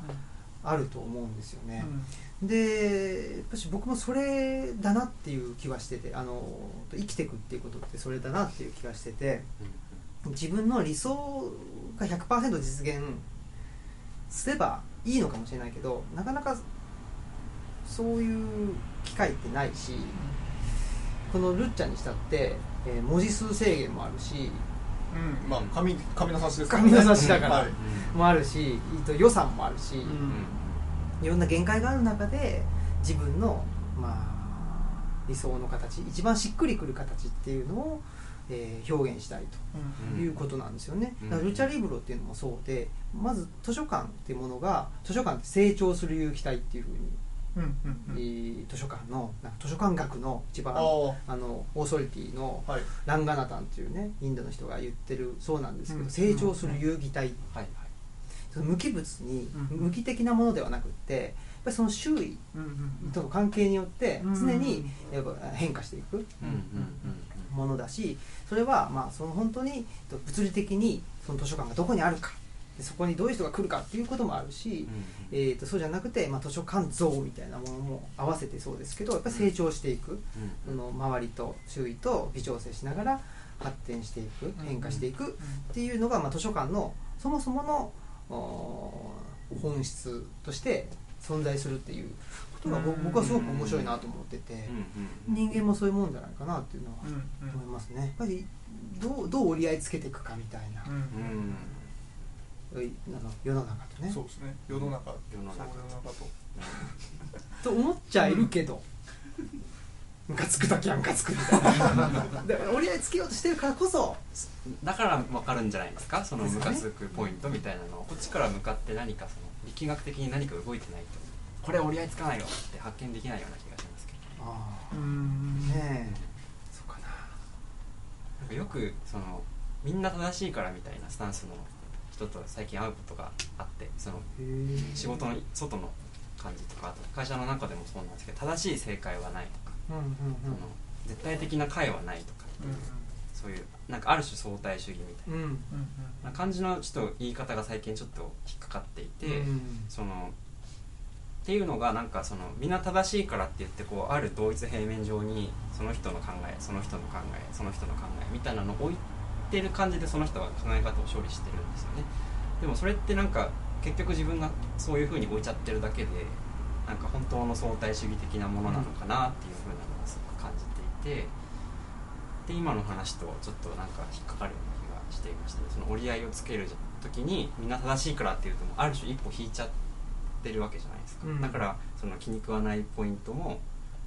あると思うんですよね。でやっぱし僕もそれだなっていう気はしててあの生きていくっていうことってそれだなっていう気がしてて自分の理想が100%実現すればいいのかもしれないけどなかなかそういう機会ってないしこのルッチャにしたって、えー文字数制限もあるし
うん。まあ紙紙の冊子ですから
紙の冊子だから
はい。
もあるしえっと予算もあるし、
うん。
いろんな限界がある中で自分の、まあ、理想の形一番しっくりくる形っていうのを、えー表現したいということなんですよね、
うん。
だからルチャリブロっていうのもそうでまず図書館っていうものが図書館って成長する有機体っていうふうに、図書館の図書館学の一番
あ
のオーソリティの
はい。
ランガナタンっていうねインドの人が言ってるそうなんですけど、
うん
成長する有機体。その無機物に
うん
無機的なものではなくってやっぱりその周囲との関係によって
うん
常にやっぱ変化していくものだしそれはまあその本当に物理的にその図書館がどこにあるか。でそこにどういう人が来るかっていうこともあるし、えー、とそうじゃなくて、まあ、図書館像みたいなものも合わせてそうです。けどやっぱり成長していく、その周りと周囲と微調整しながら発展していく変化していくっていうのが、まあ、図書館のそもそものお本質として存在するっていうことが僕はすごく面白いなと思ってて人間もそういうもんじゃないかなっていうのは
うんうん。
思いますね。やっぱりどうどう折り合いつけていくかみたいな。
うん
世の中とね
そうですね。世の中。
世の中
そう世の中と。
と思っちゃいるけど、ムカつく時はムカつくみたいな。で折り合いつけようとしてるからこそ。
だから分かるんじゃないですか？そのムカつくポイントみたいなの。をこっちから向かって何かその力学的に何か動いてないと。これ折り合いつかないよって発見できないような気がしますけど
あ
うん。
あねえ。そうかな。
なんかよくそのみんな正しいからみたいなスタンスの人と最近会うことがあってその仕事の外の感じとかあと会社の中でもそうなんですけど正しい正解はないとか、
うんうん
その絶対的な解はないとかっていう、そういうなんかある種相対主義みたい
うん。うん
な感じのちょっと言い方が最近ちょっと引っかかっていて、
うん
そのっていうのがなんかそのみんな正しいからって言ってこうある同一平面上にその人の考えその人の考えその人の考えみたいなのを置いてる感じでその人が考え方を処理してるんですよね。でもそれってなんか結局自分がそういうふうに置いちゃってるだけでなんか本当の相対主義的なものなのかなっていうふうなのをすごく感じていてで今の話とちょっとなんか引っかかるような気がしていましたねその折り合いをつける時にみんな正しいからっていうともうある種一歩引いちゃってるわけじゃないですか、
うん。
だからその気に食わないポイントも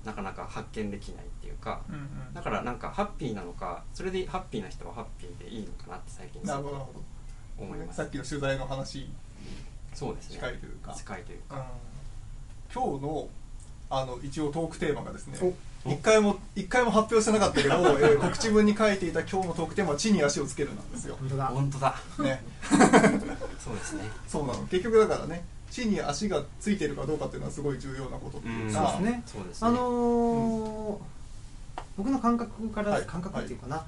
なかなか発見できないっていうか
うんうん。
だからなんかハッピーなのかそれでハッピーな人はハッピーでいいのかなって最近
なるほど。なるほ
思います。
どさっきの取材の話に
そうですね。
近いというか。
近いという
うん。
か
今日のあの一応トークテーマがですね
お
一回も一回も発表してなかったけど、えー告知文に書いていた今日のトークテーマは地に足をつけるなんですよ。
本当だ
本当だ。
ね。
そうですね。
そうなの。結局だからね地に足がついてるかどうかっていうのはすごい重要なことっていうか、
そうですね。
そうですね。
あのー僕の感覚から、
はい。
感覚っていうかな、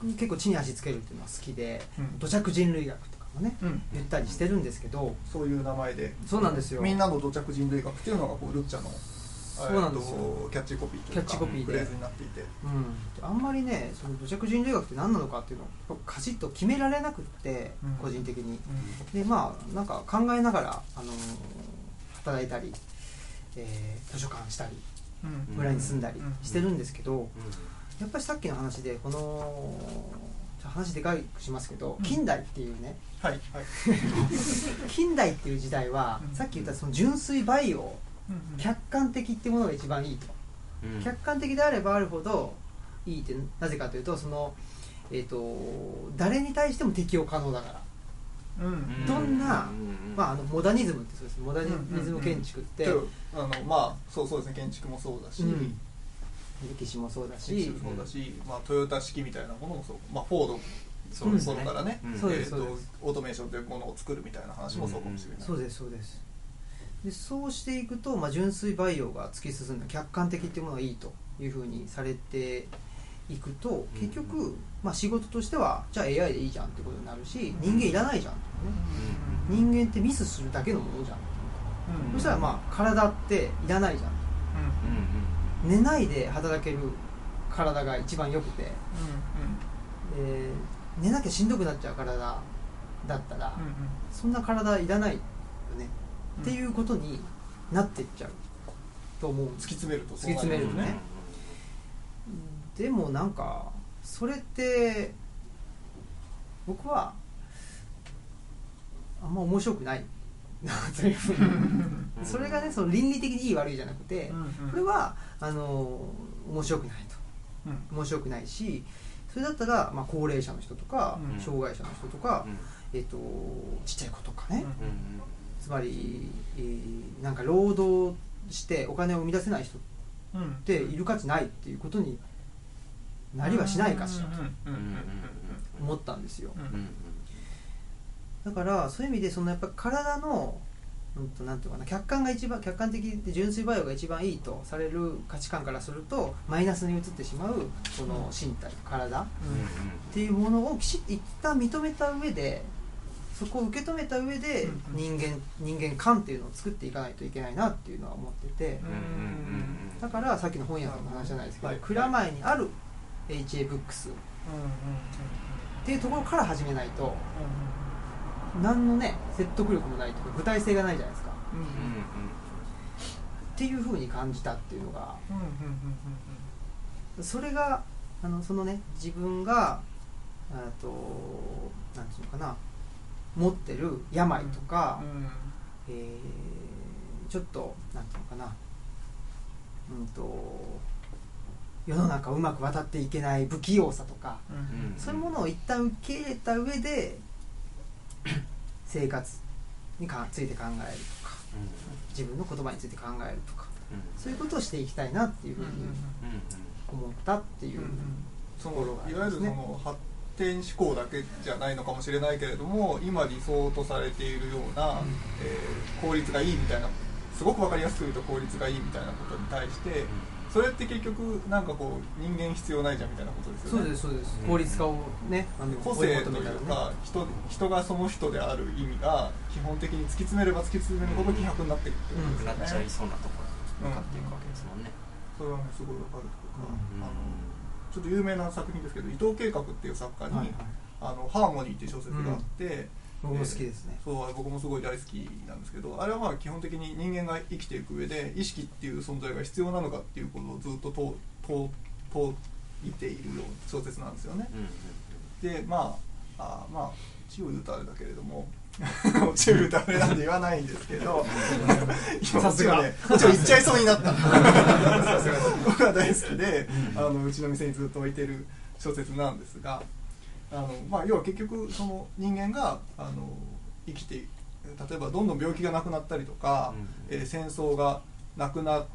僕結構地に足つけるっていうのは好きで、
うん。
土着人類学とかもね
うん。
言ったりしてるんですけど
そういう名前で。
そうなんですよ。
みんなの土着人類学っていうのがこうルッチャの
そうなんですよ。
キャッチコピーというか
キャッチコピーで。
フレーズになっていて。
うん、あんまりねその土着人類学って何なのかっていうのをカチッと決められなくって、
うん。
個人的に。でまあなんか考えながら、あのー働いたり、えー図書館したり
うん。
村に住んだりしてるんですけど、
う
やっぱりさっきの話でこの話でかいくしますけど、
うん。
近代っていうね
はい。はい。
近代っていう時代は、
うん。
さっき言ったその純粋バイオ客観的っていうものが一番いいと、
んうん。
客観的であればあるほどいいってなぜかというとその、えー、と誰に対しても適用可能だから、
うん。うん
どんな
うん。
まあ、あのモダニズムってそうです。モダニズム建築って、
けどあのまあそうそうですね。建築もそうだし、
うん。歴史もそうだし。
そうだし、まあ、トヨタ式みたいなものもそう、まあ、フォード
そうですね。
頃からね、
うん。
そう
えーとオートメーションというものを作るみたいな話もそうかもしれない、
そうですそうですでそうしていくと、まあ、純粋培養が突き進んだ客観的っていうものがいいというふうにされていくと結局、まあ、仕事としてはじゃあ AI でいいじゃんってことになるし人間いらないじゃんとかね人間ってミスするだけのものじゃん
うん。
そしたらまあ体っていらないじゃん
うん。
寝ないで働ける体が一番良くて、えー寝なきゃしんどくなっちゃう体だったら、そんな体いらないよね、っていうことになっていっちゃう。と思う。
突き詰めると
突き詰めるとね。でもなんかそれって僕はあんま面白くない。なというふうにそれがねその倫理的にいい悪いじゃなくてこれはあの面白くないと。面白くないしそれだったら、まあ、高齢者の人とか、
うん。
障害者の人とか、えっとちっちゃい子とかね、つまり、えーなんか労働してお金を生み出せない人っている価値ないっていうことになりはしないかしら。と思ったんですよ。だからそういう意味でそのやっぱ体のうんとなんていうのかな客観が一番客観的で純粋バイオが一番いいとされる価値観からするとマイナスに移ってしまうその身体体。っていうものをきちっと一旦認めた上でそこを受け止めた上で
うん
人間人間観っていうのを作っていかないといけないなっていうのは思ってて。だからさっきの本屋さんの話じゃないですけど
はい。
蔵前にある HA ブックスっていうところから始めないと何のね説得力もないというか具体性がないじゃないですか。っていうふうに感じたっていうのがそれがあのそのね自分があとなんていうのかな持ってる病とか、えーちょっとなんていうのかな。うんと世の中をうまく渡っていけない不器用さとか、そういうものを一旦受け入れた上で 生活にかついて考えるとか自分の言葉について考えるとかそういうことをしていきたいなっていうふうに思ったっていう、
その
ところがあり
いわゆるその発展思考だけじゃないのかもしれないけれども今理想とされているような、えー効率がいいみたいなすごく分かりやすく言うと効率がいいみたいなことに対してそれって結局なんかこう人間必要ないじゃんみたいなことですよね。
そうですそうです、
うん。
効率化をねあの
個性というか人人がその人である意味が基本的に突き詰めれば突き詰めるほど希薄になっていくってこと
なっちゃい
ですよね、
そうなところに向かっていくわけですもんね。
それはねすごい分かるというか、
うん。
あのちょっと有名な作品ですけど伊藤計画っていう作家に、
はいはい。
あのハーモニーっていう小説があって、
僕も好きですね、
そう僕もすごい大好きなんですけどあれはまあ基本的に人間が生きていく上で意識っていう存在が必要なのかっていうことをずっと問問問いている小説なんですよね。でまああまあ一応言うとあれだけれども一応言うとあれなんで言わないんですけど今
さすが。
こっちがねこっちゃいそうになった。僕は大好きであのうちの店にずっと置いてる小説なんですがあの、まあ、要は結局その人間があの生きて例えばどんどん病気がなくなったりとか、えー戦争がなくなっ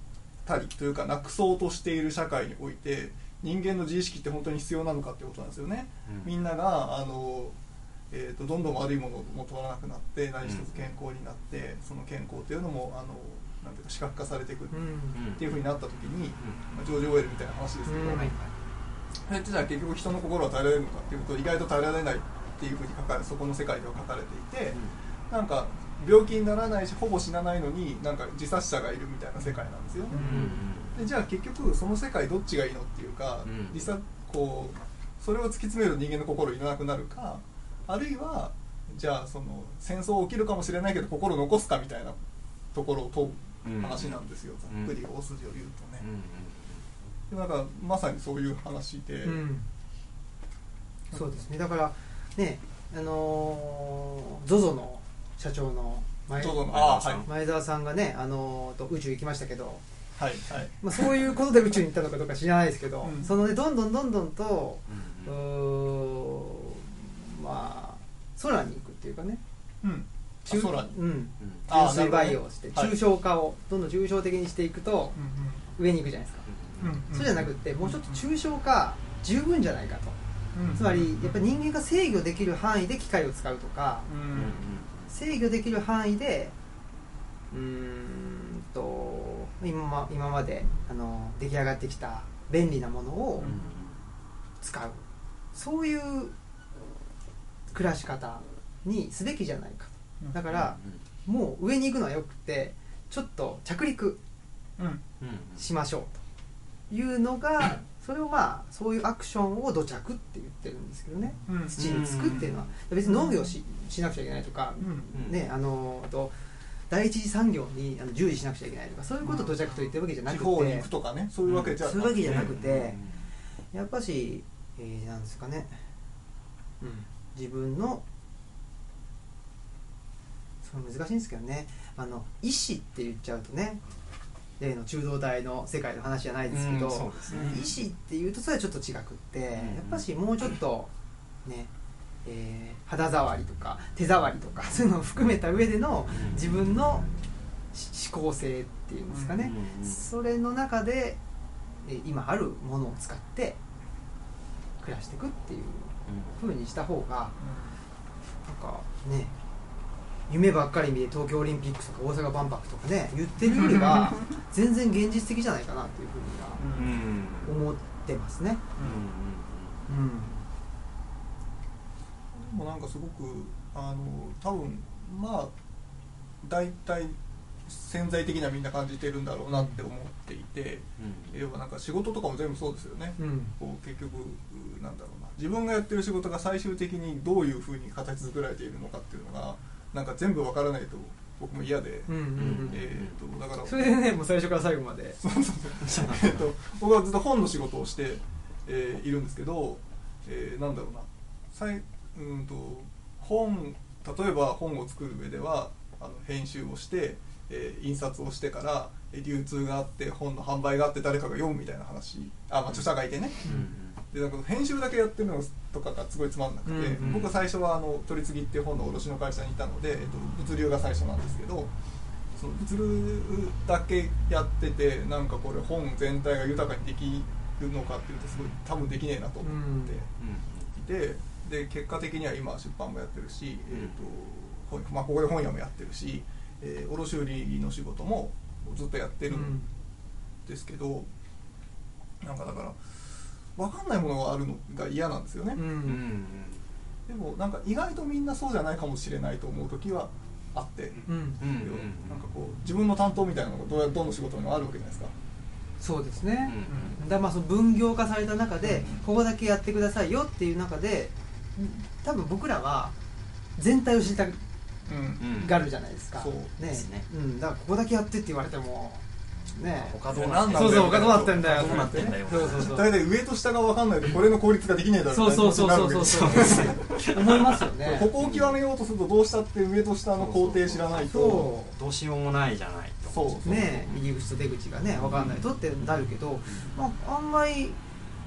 たりというかなくそうとしている社会において人間の自意識って本当に必要なのかってことなんですよね。みんながあの、えー、とどんどん悪いものも取らなくなって何一つ健康になって、その健康っていうのもあのなんていうか視覚化されていくっ
うん
ていうふうになった時に、まあ、ジョージ・オーエルみたいな話ですけど、
うん。
それってじゃあ結局人の心は耐えられるのかっていうと意外と耐えられないっていうふうに書かれそこの世界では書かれていて、なんか病気にならないしほぼ死なないのになんか自殺者がいるみたいな世界なんですよ、でじゃあ結局その世界どっちがいいのっていうか、
うん。
こうそれを突き詰める人間の心をいらなくなるかあるいはじゃあその戦争起きるかもしれないけど心を残すかみたいなところを問う話なんですよ、ざっくり大筋を言うとね、でもなんかまさにそういう話で、
うん。そうですね。だからねあのー ZOZO の社長の前澤さん。がね、あのーと宇宙行きましたけど、
はいはい。
まあ、そういうことで宇宙に行ったのかどうか知らないですけど、
うん。
そのねどんどんどんどんとうーまあ空に行くっていうかね。
うん。空に。
うん。
あ
中水培養をして
はい。
抽象化をどんどん抽象的にしていくと上に行くじゃないですか、
うんうん
そうじゃなくってもうちょっと抽象化十分じゃないかと。
うん
つまりやっぱり人間が制御できる範囲で機械を使うとか
うん
制御できる範囲でうーんと今ま今まであの出来上がってきた便利なものを使う。そういう暮らし方にすべきじゃないか。とだからもう上に行くのはよくてちょっと着陸
うん。
しましょうというのがそれをまあそういうアクションを土着って言ってるんですけどね。
うん。
土につくっていうのは。別に農業ししなくちゃいけないとか
うん。
ねあのあと第一次産業にあの従事しなくちゃいけないとかそういうことを土着と言ってるわけじゃなくて。
地方に行くとかね。そういうわけじゃ
そういうわけじゃなくて
うん。
やっぱし、えーなんですかね、うん、自分のそれ難しいんですけどね。あの意思って言っちゃうとね例の中道大の世界の話じゃないですけど、
うんね。
意思っていうとそれはちょっと違くって、やっぱしもうちょっとね、えー肌触りとか手触りとか そういうのを含めた上での
うん。
自分のし思考性っていうんですかね、
うんうん。
それの中でえー今あるものを使って暮らしていくっていう風にした方がなんかね夢ばっかり見て東京オリンピックとか大阪万博とかね言ってるよりは全然現実的じゃないかなっていうふうには
うん。うん
思ってますね。うん
もうなんかすごくあの多分まあ大体潜在的にはみんな感じてるんだろうなって思っていて要はなんか仕事とかも全部そうですよね、
うん。
こう結局うなんだろう。な自分がやってる仕事が最終的にどういうふうに形作られているのかっていうのがなんか全部わからないと僕も嫌で、
うんうんうん。
えー、とだから
それでねもう最初から最後まで。
そうそうそう。えっと僕はずっと本の仕事をして、えーいるんですけど、えーなんだろうな。さいうんと本例えば本を作る上ではあの編集をして、えー印刷をしてからえー流通があって本の販売があって誰かが読むみたいな話。あ、まあ、著者がいてねでなんか編集だけやってるのとかがすごいつまんなくて、
うん
うん。
僕は最初はあの取り次ぎって本の卸の会社にいたので、えっと、物流が最初なんですけどその物流だけやっててなんかこれ本全体が豊かにできるのかっていうとすごい多分できねえなと思っていて、で結果的には今出版もやってるし、えーと本まあ、ここで本屋もやってるし、えー卸売の仕事もずっとやってるんですけど、なんかだから分かんないものがあるのが嫌なんですよね、
うん。
うん
でもなんか意外とみんなそうじゃないかもしれないと思う時はあって、
うん。
うん
なんかこう自分の担当みたいなのがどうやどの仕事にもあるわけじゃないですか、
そうですね、
うん
だからまあその分業化された中でここだけやってくださいよっていう中で多分僕らは全体を知りた
うん
うん。
がるじゃないですか、
そう
ね
ですね。
うん、だからここだけやってって言われてもね。
他どう
なだ
なんんだ
そうそう他どうなってんだよ。
どうなってんだよ。
そうそうそう。
大体上と下が分かんないとこれの効率ができねえだろ
そうそうそうそう。そう
う
そう。思いますよね。
ここを極めようとするとどうしたって上と下の工程知らないと。
そ
どうしようもないじゃないと
そう。
う。ね入り口と出口がね分かんないとってなるけど、まあ、案外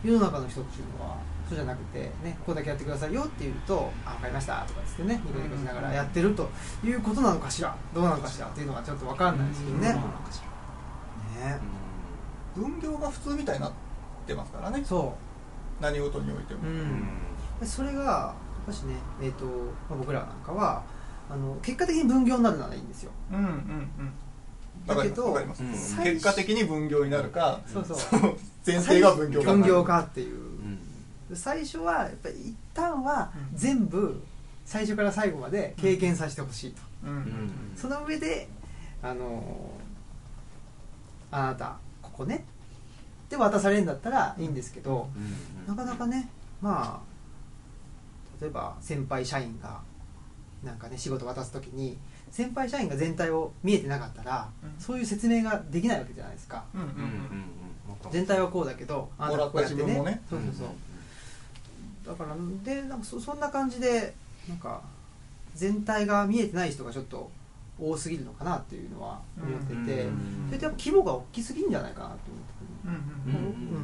世の中の人っていうのはそうじゃなくて、ね、ここだけやってくださいよって言うと「あ分かりました」とかっつってねニコニコしながらやってるということなのかしら。どうなのかしらっていうのがちょっと分かんないですけどね。
どうなのかしら
ね。
分業が普通みたいになってますからね。
そ
何事においても、
う、うん。それがやっぱしね、えーとまあ、僕らなんかはあの結果的に分業になるならいいんですよ。
うんうんうん。
だけど
わかりますわかります。
うん。
結果的に分業になるか
そうそう。
前提が分業化になる
分業化っていう。
うん。
最初はやっぱり一旦は
うん。
全部最初から最後まで経験させてほしいと、
うん。
うん。
その上であのあなたここね。で渡されるんだったらいいんですけど、なかなかねまあ例えば先輩社員がなんかね仕事渡す時に先輩社員が全体を見えてなかったら、
うん。
そういう説明ができないわけじゃないですか。
うんうん
うんうん。うん
全体はこうだけどあなたこうやって
もらった自分もね
そうそうそう。だからでなんかそそんな感じでなんか全体が見えてない人がちょっと多すぎるのかなっていうのは思ってて、
うん。
それとやっぱ規模が大きすぎるんじゃないかなと思って。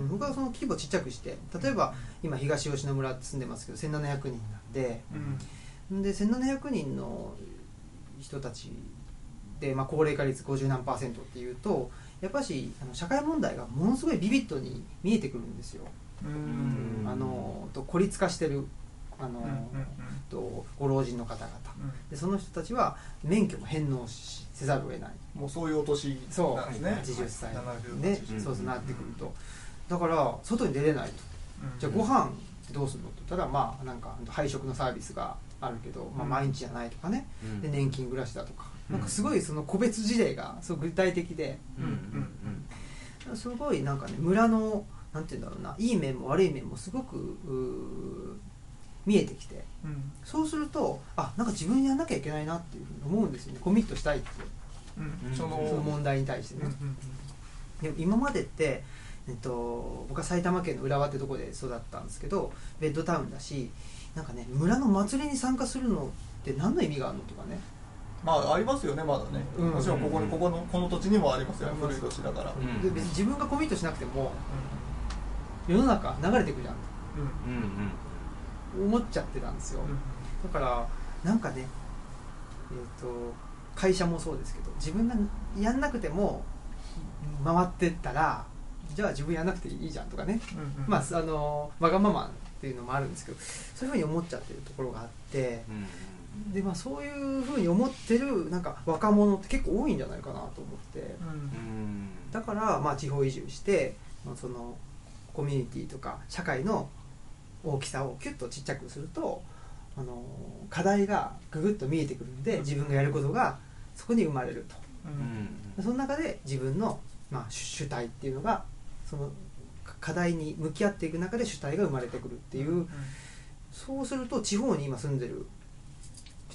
僕はその規模ちっちゃくして例えば今東吉野村って住んでますけど1700人なんで
うん。
で1700人の人たちで、まあ、高齢化率50何パーセントっていうとやっぱしあの社会問題がものすごいビビッドに見えてくるんですよ。あのと孤立化してるあの、
うんうん
とご老人の方々。
うん。
でその人たちは免許も返納しせざるを得ない。
もうそういうお年
そう
なんですね。
80歳。
70
で
うん
そうそうなってくると。だから外に出れないと。
うん。
じゃあご飯どうするのって言ったらまあなんか配食のサービスがあるけど、まあ、
うん。
毎日じゃないとかね。
うん。
で年金暮らしだとか。
うん。
なんかすごいその個別事例がすごい具体的で。
うん。うん
すごいなんかね村のなんて言うんだろうないい面も悪い面もすごく見えてきて。
うん。
そうするとあなんか自分やんなきゃいけないなっていうふうに思うんですよね。コミットしたいって
う。ん。そ
その
の
問題に対してね。
うんうん
でも今までって、えっと、僕は埼玉県の浦和ってとこで育ったんですけどベッドタウンだしなんかね村の祭りに参加するのって何の意味があるのとかね。
まあありますよねまだね。
うん。
もちろんここにここのこの土地にもありますよ
あります
古い土地だから。
ん。
で別に自分がコミットしなくても世の中流れていくじゃん。
うん。
うんうん。
と思っちゃってたんですよ。だからなんかねえっ、と会社もそうですけど自分がやんなくても回ってったらじゃあ自分やんなくていいじゃんとかね。
うんうん。
まああのわがままっていうのもあるんですけどそういうふうに思っちゃってるところがあって
うん
で、まあ、そういうふうに思ってるなんか若者って結構多いんじゃないかなと思って。
うん
うん。
だから、まあ、地方移住して、まあ、そのコミュニティとか社会の大きさをキュッとちっちゃくするとあの課題がぐぐっと見えてくるんで自分がやることがそこに生まれると。
う
うん。ん
その中で自分の、まあ、主主体っていうのがその課題に向き合っていく中で主体が生まれてくるっていう、そうすると地方に今住んでる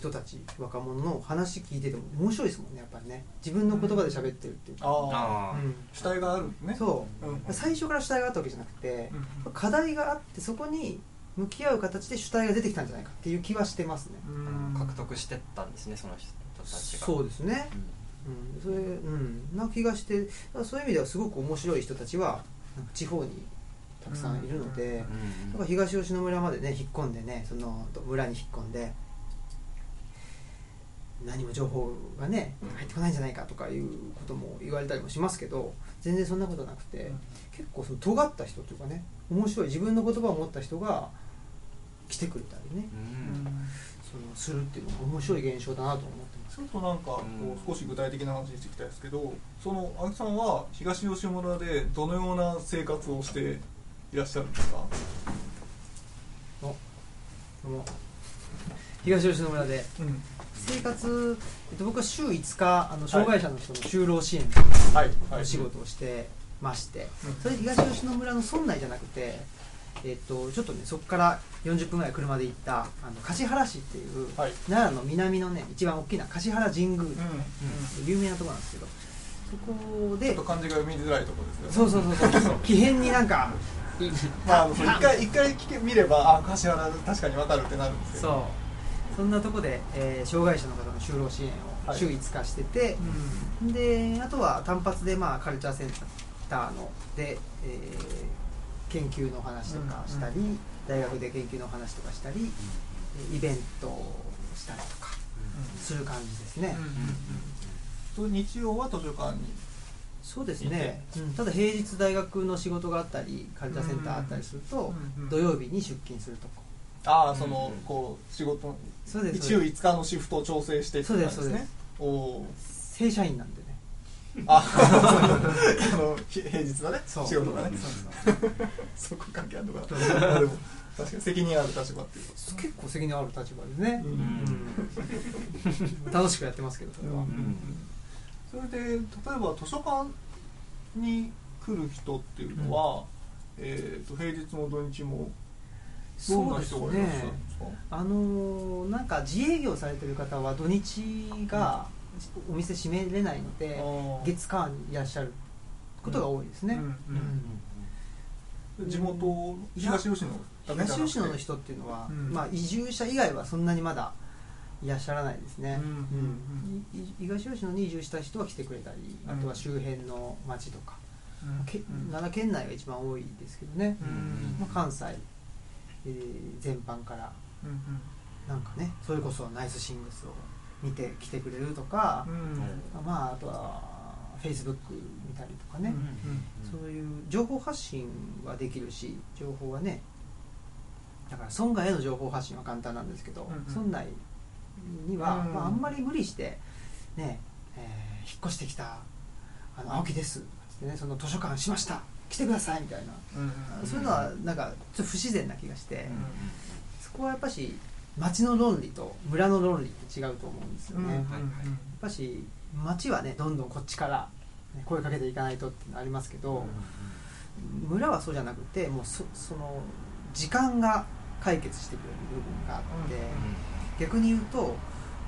人たち若者の話聞いてても面白いですもんねやっぱりね。自分の言葉で喋ってるっていうか、
ああ
あ
うん。
主体があるね。
そう。
うん。
最初から主体があったわけじゃなくて
う、ん。
課題があってそこに向き合う形で主体が出てきたんじゃないかっていう気はしてますね、
うん。
あ獲得してったんですねその人たちが。
そうですね。
うん。
うん、それうん。な気がしてそういう意味ではすごく面白い人たちは地方にたくさんいるので、
うん。
だから東吉野村までね引っ込んでねその村に引っ込んで何も情報がね入ってこないんじゃないかとかいうことも言われたりもしますけど全然そんなことなくて、結構その尖った人というかね面白い自分の言葉を持った人が来てくれたりね。
うん。
そのするっていうのが面白い現象だなと思ってます。
ちょっとなんかこう少し具体的な話していきたいですけどその青木さんは東吉村でどのような生活をしていらっしゃるんですか？
東吉野村で。
うん
生活、えっと、僕は週5日あの障害者の人の就労支援の仕事をしてまして、
うん。
それ東吉野村の村内じゃなくて、えっと、ちょっとねそこから40分ぐらい車で行ったあの橿原市っていう、
はい。
奈良の南のね一番大きな橿原神宮、
うん。うん。
有名なところなんですけどそこで
ちょっと漢字が読みづらいところです
そ
よ
うそうそうそう。奇変になんか
まあ一回一回見ればあ柏原確かに分かるってなるんですけ
そう。
ど
そんなとこで、えー障害者の方の就労支援
はい。
を週5日してて、
う
であとは単発で、まあ、カルチャーセンターので、えー研究の話とかしたり、
うん。
大学で研究の話とかしたり、イベントをしたりとかする感じですね、
んうんうんそれ日曜は図書館に。
そうですね、うん。ただ平日大学の仕事があったりカルチャーセンターあったりすると、
うんうん
土曜日に出勤するとこ
ああその
うん
こう仕事
そうです
週5日のシフトを調整してって
そうです
感じねおお
正社員なんでね。
ああのひ平日だね
そう。
仕事がね。
そうそう
そこ関係あるのかな。まあでも確かに責任ある立場っていうか。
結構責任ある立場ですね、
うん。
うん楽しくやってますけどそれは、
うんそれで例えば図書館に来る人っていうのは、えー、と平日も土日もどんな人がいらっしゃるんですか？
あのーなんか自営業されてる方は土日がお店閉めれないので、月火にいらっしゃることが多いですね、
地元東吉野
東吉野の人っていうのは、
うん。
まあ、移住者以外はそんなにまだいらっしゃらないですね、東吉野に移住した人は来てくれたり、
うん。
あとは周辺の町とか、奈良県内が一番多いですけどね、
うん。
まあ、関西、えー全般から
うん
なんかねそれこそナイスシングスを見て来てくれるとか
う、ん。
まああとはフェイスブック見たりとかね、
うん
そういう情報発信はできるし情報はねだから村外への情報発信は簡単なんですけど、
うんうん。
村内には、
うん。
まあ、あんまり無理してね、えー引っ越してきたあの青木ですってねその図書館しました来てくださいみたいな、
うん
そういうのはなんかちょっと不自然な気がして、
うん
そこはやっぱし町の論理と村の論理って違うと思うんですよね、
うん
やっぱし町はねどんどんこっちから、ね、声かけていかないとっていうのありますけど、村はそうじゃなくてもうそその時間が解決してくれる部分があって、逆に言うと、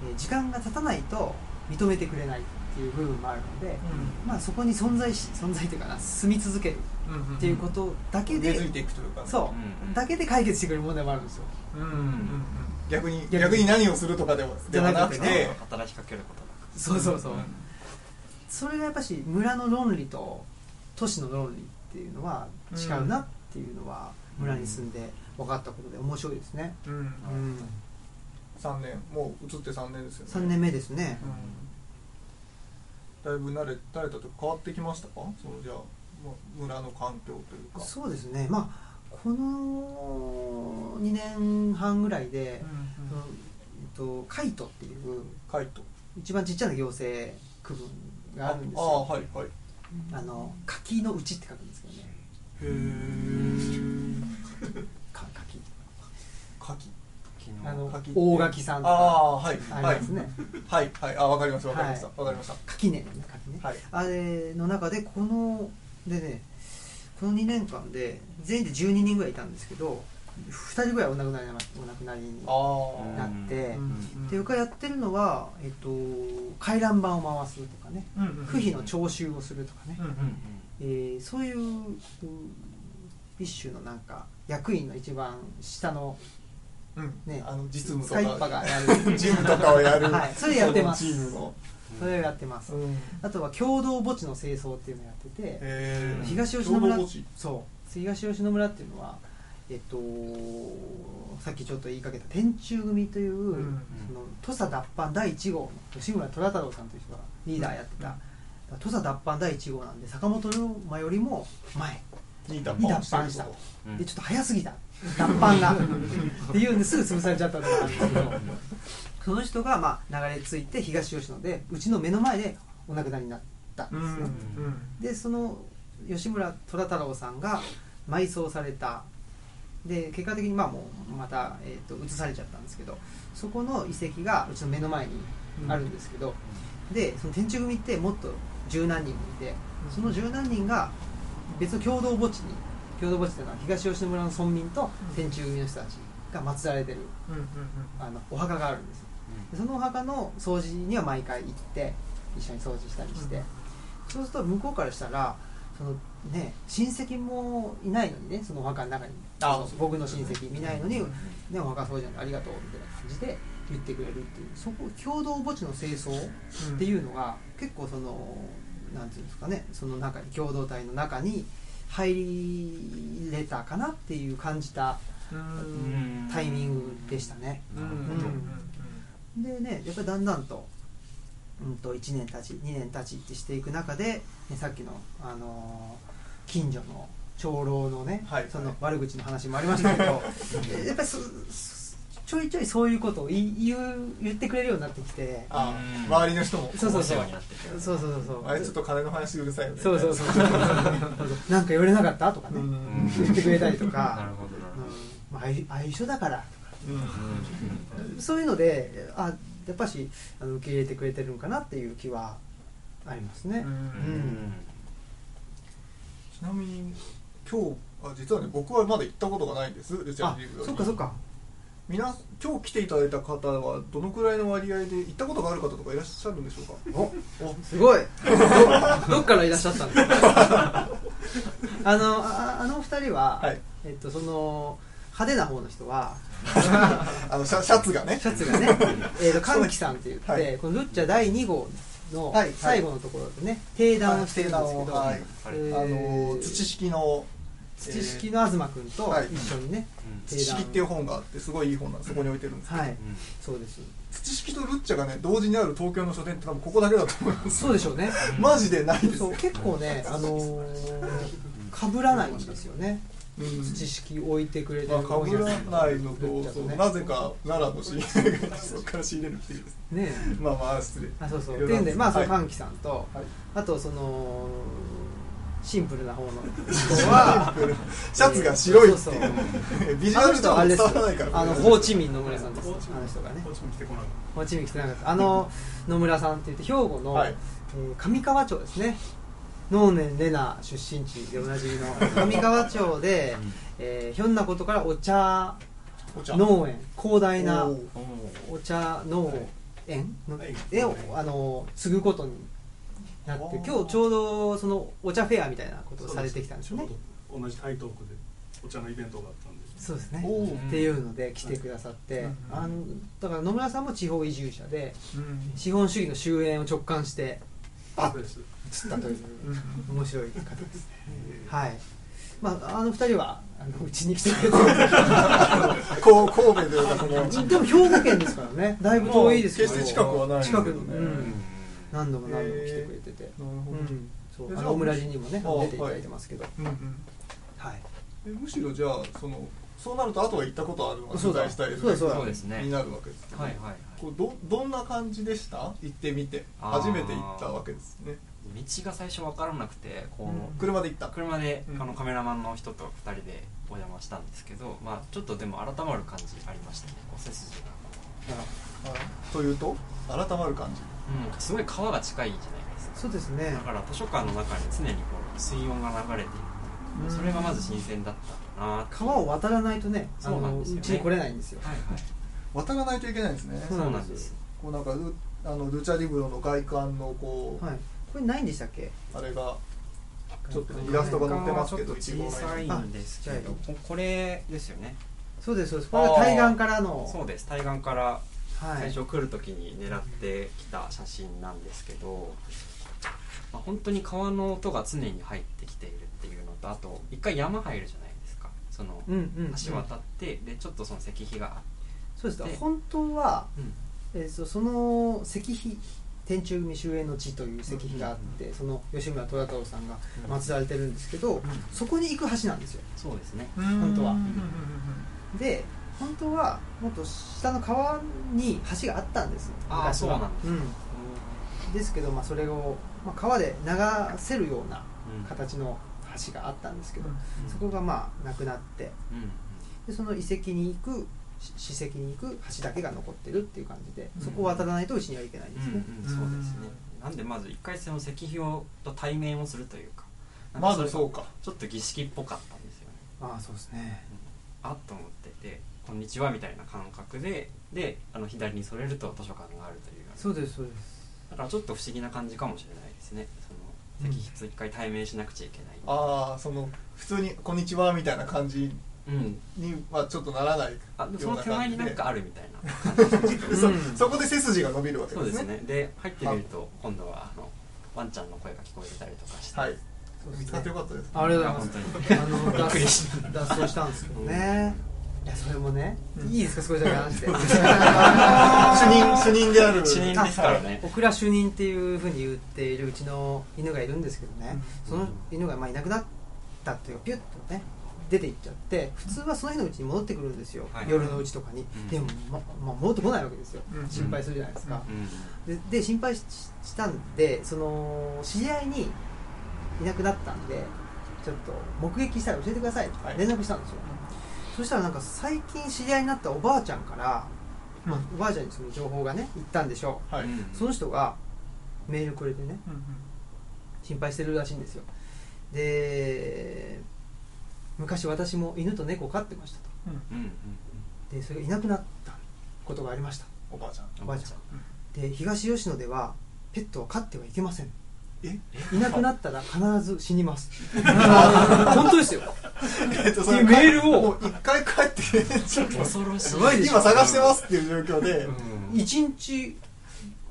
えー時間が経たないと認めてくれないっていう部分もあるので、まあ、そこに存在し存在というかな住み続ける
うん
っていうことだけで、
根付いていくというか。ね
そう、
うん
だけで解決してくれる問題もあるんですよ。
うんうんうん。逆に
逆に。
逆に何をするとかではではなくて。
働きかけることなく
そうそうそう、
ん
それがやっぱし村の論理と都市の論理っていうのは違うなっていうのは村に住んで分かったことで面白いですね、
うん。
うん。
3年。もう移って3年ですよね。
3年目ですね、
うんだいぶ慣れ慣れたと変わってきましたか？そのじゃあまあ村の環境というか。
そうですね。まあこの2年半ぐらいで、そのえっと、カイトっていう
カイト。
一番ちっちゃな行政区分があるんです
ああ
よ
はいはい。へ
あの柿の内って書くんですけどね。
え
か柿
柿
昨日
あの
柿
大垣さんと
あ
か。
あはい
あ
はい。
りますね。
はいはい。あわかりましたわかりました
はい。
わかりました。
柿ねのね柿ね
はい
あれの中でこのでねこの2年間で全員で12人ぐらいいたんですけど2人ぐらいお亡くなりになお亡くなりに
あ
なって
あ
っていうかやってるのは、えっと、回覧板を回すとかね区費の徴収をするとかね、えーそういううん一種のなんか役員の一番下の
うん
ね。
あの実務とか。
がやる
事務とかをやる。
はい。それやってます。
チームの。
それをやってます、
うん。
あとは共同墓地の清掃っていうのをやってて、
へー。
東吉野村そう。東吉野村っていうのはえっとさっきちょっと言いかけた天中組という、
うん。
その土佐脱藩第1号の吉村虎太郎さんという人がリーダーやってた、土佐脱藩第1号なんで坂本龍馬よりも前。
に脱藩し
た。
うん。
でちょっと早すぎた脱藩が。っていうんですぐ潰されちゃったのがあるんですけど。その人がまあ流れ着いて東吉野でうちの目の前でお亡くなりになったんですね、でその吉村虎太郎さんが埋葬された。で結果的にまあもうまた、えー、と移されちゃったんですけど。そこの遺跡がうちの目の前にあるんですけど、でその天中組ってもっと十何人もいて。その十何人が別の共同墓地に共同墓地というのは東吉野村の村民と天中組の人たちが祀られてるあのお墓があるんですよ。でそのお墓の掃除には毎回行って一緒に掃除したりして、
うん。
そうすると向こうからしたらそのね親戚もいないのにねそのお墓の中に。
あ
僕の親戚いないのに、ね、お墓掃除なんでありがとうみたいな感じで言ってくれるっていう。そこ共同墓地の清掃っていうのが結構そのなんていうんですかねその中に共同体の中に入れたかなっていう感じた
うん。
タイミングでしたね。でねやっぱりだんだんと,、うん、と1年経ち2年経ちってしていく中で、ね、さっきの、あのー近所の長老のね、
はい。
その悪口の話もありましたけど やっぱりそそちょいちょいそういうことを言い言う言ってくれるようになってきて。
あ周りの人も。
そうそうそう。そうそうそうそう。
あれちょっと金の話うるさいよね。
そうそうそうそう。なんか言われなかったとかね、
うん。
言ってくれたりと
な
か。
る、ほどなるほ
うんまあ、相相性だから
うん。
そういうのであやっぱしあの受け入れてくれてるんかなっていう気はありますね、
うん。
ちなみに今日あ実はね僕はまだ行ったことがないんです。ルチャ
あ
リブロに
そっかそっか
みな今日来ていただいた方はどのくらいの割合で行ったことがある方とかいらっしゃるんでしょうか？
お
お。
すごい。ど どっからいらっしゃったんですか？あのああの二人は、
はい。
えっとその派手な方の人は
あのシャシャツがね。
シャツがね えーと歓喜さんって言って、
はい。
このルッチャ第2号の
はい。はい。
最後のところでね定談をしてるんですけど、
はい。
えー
あの土式の
土式の東君と
はい。
一緒にね、
土式っていう本があってすごいいい本なんでそこに置いてるんですけど、
はいそうです。
土式とルッチャがね同時にある東京の書店って多分ここだけだと思います
そうでしょうね。
マジでないです。よ
そう結構ねあのー被らないんですよね。
うん。
土式置いてくれてる
まあ、かぶらないのと、なぜか奈良の仕入れがそこから仕入れるっていう。
ね
まあまあ失礼。
あそうそう。っていうんでまあその
はい
歓喜さんと、
はい。
あとそのシンプルな方の。人は
シャツが白いって
そう
いう。ビジュ
あの
アルとは伝わらないから。
あのホーチミン野村さんです。あの人がね。
こっちも来てこなかっ
ホーチミン来てなかった。あの野村さんって言って兵庫の、
はい。
えー上川町ですね。能年レナ出身地でおなじみの 上川町で、えーひょんなことからお茶農園広大な
お
茶農園の
はい。
絵をあの継ぐことになって今日ちょうどそのお茶フェアみたいなこと
た
をされてきたんですよね。
ちょうど同じ台東区でお茶のイベントがあったんで
そうですね。っていうので来てくださって、
うん。
あのだから野村さんも地方移住者で
うん。
資本主義の終焉を直感して
あ
そうです
釣ったという
うん。
面白い方ですね。はい。まああの二人はあのうちに来てくれて。
こう神戸というかその。
でも兵庫県ですからね。だいぶ遠いですけど。
決して近くはない
近くに、うん、何度も何度も来てくれてて、
なるほど。
うん、そう
あ
オムラジにもね
ああ
出ていただいてますけど。
うんうん。
はい。
えむしろじゃあそのそうなるとあとは行ったことあるのが
そう。だ
取材したい
そうだそう
です。ね。
になるわけですけど
はいはいはい。
こうどどんな感じでした？行ってみて。
あー。
初めて行ったわけですね。
道が最初分からなくてこう、
車で行った？
車で、
うん。
あのカメラマンの人と2人でお邪魔したんですけど、まあ、ちょっとでも改まる感じありましたね。こう背筋が。
あというと？改まる感じ
うん、すごい川が近いじゃないですか。
そうですね。
だから図書館の中に常にこう水温が流れている。
うん
それがまず新鮮だったな。
川を渡らないとねあ
そうな
の
んですよね。
うちに来れないんですよ。
はいはい。
渡らないといけないんですね。
そう
なんです。
こうなんかルあのルチャリブロの外観のこう、
はい。これないんでしたっけ？
あれがちょっとねイラストが載ってますけど
ちょっと小さいんですけどここれですよね。
そうですそうです。これは対岸からの。
そうです。対岸から
はい
最初来る時に狙ってきた写真なんですけど、まあ、本当に川の音が常に入ってきているっていうのとあと一回山入るじゃないですか。その
うんうんうん。
橋渡って、でちょっとその石碑があ
そうです。
で
本当は、
うん。
えー、とその石碑天中組終焉の地という石碑があって、その吉村虎太郎さんが祀られてるんですけど、そこに行く橋なんですよ。
そうですね。
本当は。
うんうん。
で本当はもっと下の川に橋があったんです。昔は。
そうなんです、
うん、ですけど、まあ、それを、まあ、川で流せるような
うん。
形の橋があったんですけど、
うん。
そこがまあなくなって
うん。
でその遺跡に行くし史跡に行く橋だけが残ってるっていう感じで
うん。
そこを渡らないとうちには行けないんですね、
うん。うん。そうですね。なんでまず一回その石碑をと対面をするというか
ま
れ
ずそうか。
ちょっと儀式っぽかったんですよね。
ああそうですね。
あっと思ってて「こんにちは」みたいな感覚でであの左にそれると図書館があるという。
そうですそうです。
だからちょっと不思議な感じかもしれないですね。その石筆一回対面しなくちゃいけない。
ああその普通に「こんにちは」みたいな感じ
うん。
にはちょっとならない
あでもその手前になんかあるみたいな
そ
うん
そこで背筋が伸びるわけ
そう
でね
ですすね。で入ってみると今度はあのワンちゃんの声が聞こえてたりとかして、
はい。
そうですね。
見つかってよかったです。
ありがとうございます。あの脱脱走したんですけどね、いやそれもね、
うん。
いいですか少しだけ話して。
主任主任である。
主任ですからね。
オクラ主任っていうふうに言っているうちの犬がいるんですけどね、その犬がまあいなくなったっていうかピュッとね出ていっちゃって普通はその日のうちに戻ってくるんですよ、
はい。
夜のうちとかに、
うん。
でも、ままあ、戻ってこないわけですよ、
うん。
心配するじゃないですか、
うん。
でで心配ししたんでその知り合いにいなくなったんでちょっと目撃したら教えてくださいって
はい。
連絡したんですよ、そしたらなんか最近知り合いになったおばあちゃんから、まあ
うん
おばあちゃんにその情報がね行ったんでしょ
はい、
うん。
うその人がメールくれてね
うんうん。
心配してるらしいんですよ。で昔私も犬と猫を飼ってましたと。
うん。
うんうん
でそれがいなくなったことがありました。
おばあちゃん。
うん
おばあちゃんで東吉野ではペットは飼ってはいけません。
え
いなくなったら必ず死にます。本当ですよ。
えっ
ていうメールを。
もう一回帰ってちょっと。
恐ろしい。
今探してますっていう状況で、
うん。
1日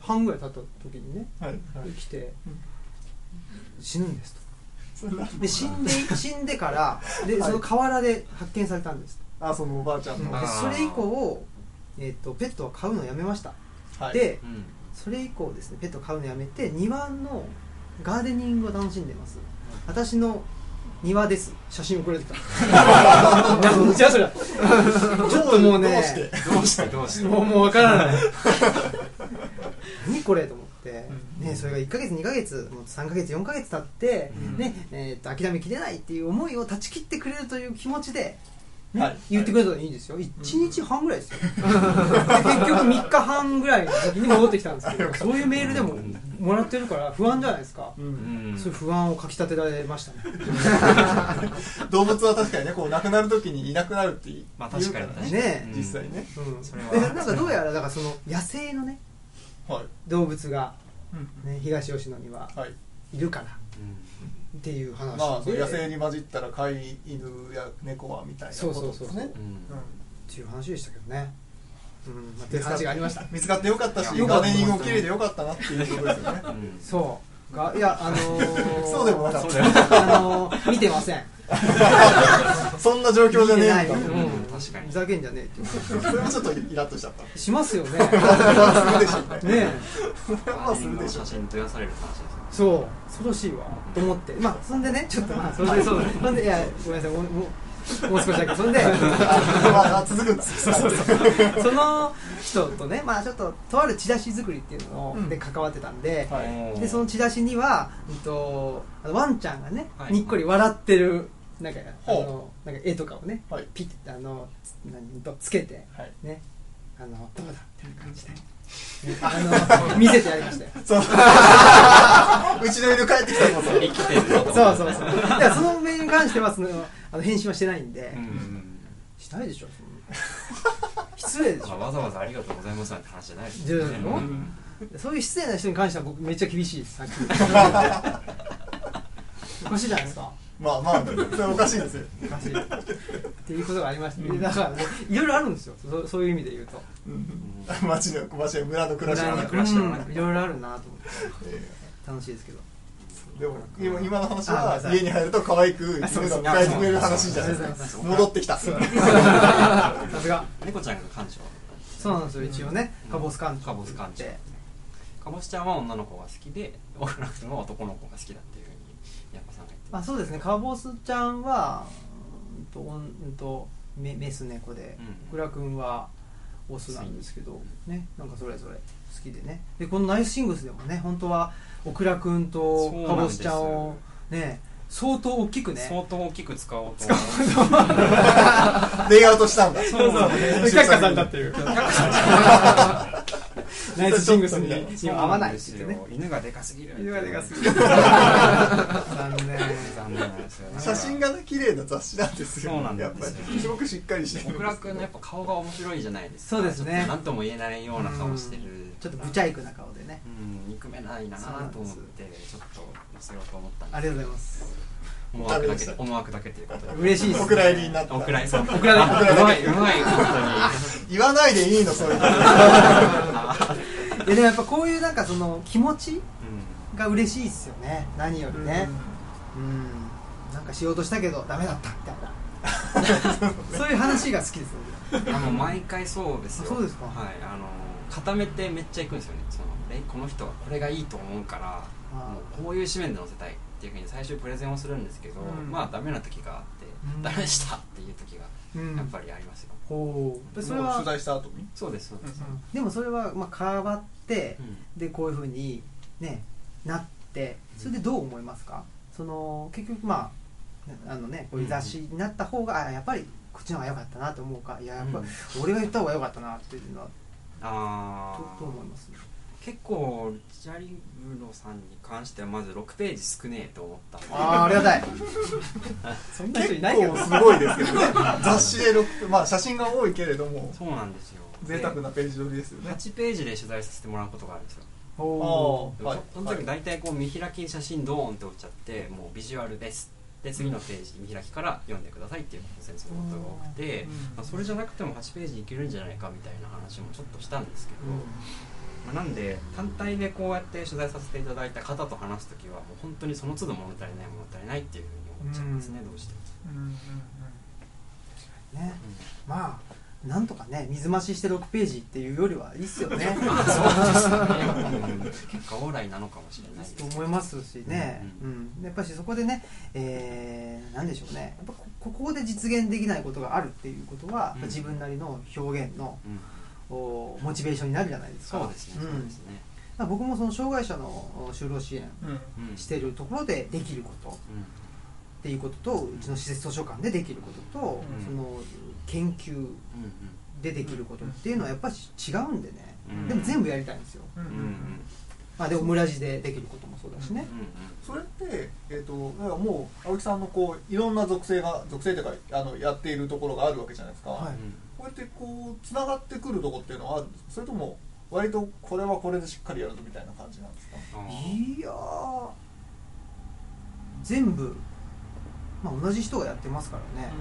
半ぐらい経った時にね
はい
来て
うん。
死ぬんですと。で死んで 死んでからで
はい。
その河原で発見されたんです。
あそのおばあちゃんの、
それ以降、えっとペットを飼うのをやめました、
はい、
で
うん。
それ以降ですねペットを飼うのをやめて庭のガーデニングを楽しんでます。私の庭です。写真送られてきた。なんかむちゃそれ。ちょっともうね
どうして？
どうして？どうして？
もうもうわからない。何これ？と思って、
うん
ね、それが1ヶ月2ヶ月もう3ヶ月4ヶ月経って、
うん
ねえー、と諦めきれないっていう思いを断ち切ってくれるという気持ちで、ね
はい。
言ってくれたらいいんですよ。1日半ぐらいですよ、で結局3日半ぐらいの時に戻ってきたんですけど そういうメールでももらってるから不安じゃないですか、
う
うん。ん
そういう不安をかきたてられましたね。
動物は確かにねこう亡くなる時にいなくなるって言う。
まあ確かにね。
実際ね、
うん。
それは。
でなんかどうやらだからその野生のね
はい、
動物が、
うん。
ね、東吉野には
はい、
いるから。
うん
っていう話で、
まあ野生に混じったら飼い犬や猫はみたいなことですね。
そうそうそう
ん。
っていう話でしたけどね。うん。まあっていう話がありました。
見つかってよかったしガーデニングも綺麗でよかったなっていうことですよね。
うん。
そう。がいやあのー、
そうでもなかった。
あのー、見てません。
そんな状況じゃねえ
ない
うん。確かに。
ふざけんじゃねえって
それもちょっとイラッとしちゃった。
しますよね。
するでしょうね。
ね
まあするでしょ
写真とやされる話ですよ
そう。恐ろしいわ。と思って。まあそんでね ちょっとまあそれでそうだね。そんでいやごめんなさい。もうもう少しだけ。そんで
続くんだ
その人とねまあちょっととあるチラシ作りっていうの
うん。
で関わってたんで、
はい。
でそのチラシには、うん、とあのワンちゃんがね、
はい。
にっこり笑ってるなんかあ
ほ
のなんか絵とかをね、
はい。
ピッてあのつ何とつけて
はい。
ね。あのどうだみたいな感じで、ねあの見せてやりましたよ。
そう。うちの犬帰ってきたぞ
生きてる
そうそうそう。だからその面に関してはそのあの返信はしてないんで、
うん
しないでしょ失礼でしょ。
まあわざわざありがとうございますなんて話じゃないです
じゃあ
うん
そういう失礼な人に関しては僕めっちゃ厳しいですさっき。おかしいじゃないですか？
まあまあそれおかしいですよ。
おかしい。っていうことがありまして、だからねいろいろあるんですよ。そそういう意味で言うと。
うん。町の町や村の暮らしの中
村の暮らしの中
うんいろいろあるなと思って。
え
楽しいですけど。
えでも今今の話は家に入ると可愛く犬が迎えてくれる話じゃないですか。戻ってきた。
さすが。
猫ちゃんが館長
そうなんですよ一応ね。
うん。
カボス館長
カボス館長
って
かぼしちゃんは女の子が好きで小倉君は男の子が好きだ
あそうですね。カボスちゃんはうんとうんとメメス猫で
うん。
小倉君はオスなんですけどね。なんかそれぞれ好きでね。でこのナイスシングスでもね本当は小倉君とカボスちゃんをね相当大きくね。
相当大きく使おうと
レイアウトしたんだ。
そうそう。
却下されたっていう。ナイスシングスに。合わないって言ってね
犬がでかすぎる。
犬がでかすぎる。残念。
残念。なんですよね
写真がね綺麗な雑誌なんですよ。
そうなんですよ。
やっぱり。すごくしっかりして
小倉君のやっぱ顔が面白いじゃないですか。
そうですね。
何とも言えないような顔してる
ちょっとブチャイクな顔でね。
うん憎めないなと思ってちょっと載せようと思ったん
ありがとうございます。
思惑だけ思惑だけということで。
嬉しいです
お蔵入りになった。
お蔵入りそう。
お蔵入り。
うまいうまい本
言わないでいいのそういうの。
いやでもやっぱこういうなんかその気持ち
当に
が嬉しいですよね。何よりね。うん。なんかしようとしたけどダメだったみたいな。そういう話が好きですよ
うんあの毎回そうですよ。
あそうですか。
はいあの固めてめっちゃいくんですよね。そのえこの人はこれがいいと思うから
あ
もうこういう紙面で載せたいっていうふうに最初プレゼンをするんですけど、
うん。
まあダメな時があって、
うん。
ダメでしたっていう時が
うん。
やっぱりありますよ、
ほう。でそれは
取材した後に？
そうですそうです、
でもそれはまあ変わって
うん。
でこういうふうにねなってそれでどう思いますか？その結局まああのねこういう雑誌になった方があやっぱりこっちの方が良かったなと思うかいややっぱ
うん。
俺が言った方が良かったなっていうのは
ああ
思います
結構ジャリブロさんに関してはまず6ページ少ねえと思ったんで。
ああありがたい。そんな人い
結
ないけど
構すごいですけどね。雑誌で6まあ写真が多いけれども。
そうなんですよ。
贅沢なページ取りですよね。
8ページで取材させてもらうことがあるんですよ。
お
あーはい。
その時大体こう見開き写真ドーンって落ちちゃってもうビジュアルですで次のページ見開きから読んでくださいっていう先生のことが多くて、
うん
まあ、それじゃなくても8ページいけるんじゃないかみたいな話もちょっとしたんですけど、まあ、なんで単体でこうやって取材させていただいた方と話す時はもう本当にその都度物足りない物足りないっていうふうに思っちゃいますね、どうしても、
うんうん
ね。まあなんとかね水増しして6ページっていうよりはいいっすよね。
そうですね。結果オーライなのかもしれないです
と思いますしね、
う
うん。やっぱしそこでね、えー、なんでしょうね。やっぱこここで実現できないことがあるっていうことは、自分なりの表現の
うん。
おモチベーションになるじゃないですか。
そうですね、
ん。
そうですね、
まあ僕もその障害者のお就労支援
うん。
うん。
してるところでできること。
うん
っていうこととうちの施設図書館でできることと、
うん。
その研究
うん
でできることっていうのはやっぱり違うんでね、
うん。
でも全部やりたいんですよ、
うんうん
うん。うんうん
まあ、でも村地でできることもそうだしね、
それって、えー、とだからもう青木さんのこういろんな属性が属性というかあのやっているところがあるわけじゃないですか、
はい。
こうやってこうつながってくるところっていうのはあるんですか？それとも割とこれはこれでしっかりやるぞみたいな感じなんですか？
いやー全部、まあ、同じ人がやってますからね、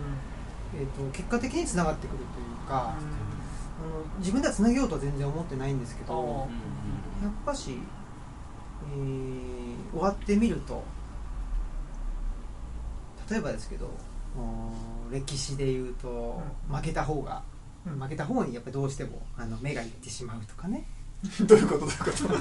えー、と結果的につながってくるというか、あの自分ではつなげようとは全然思ってないんですけどやっぱし、えー終わってみると例えばですけどお歴史でいうと負けた方が、
うん。
負けた方にやっぱりどうしてもあの目がいってしまうとかね
どういうこと？どういうこと？
その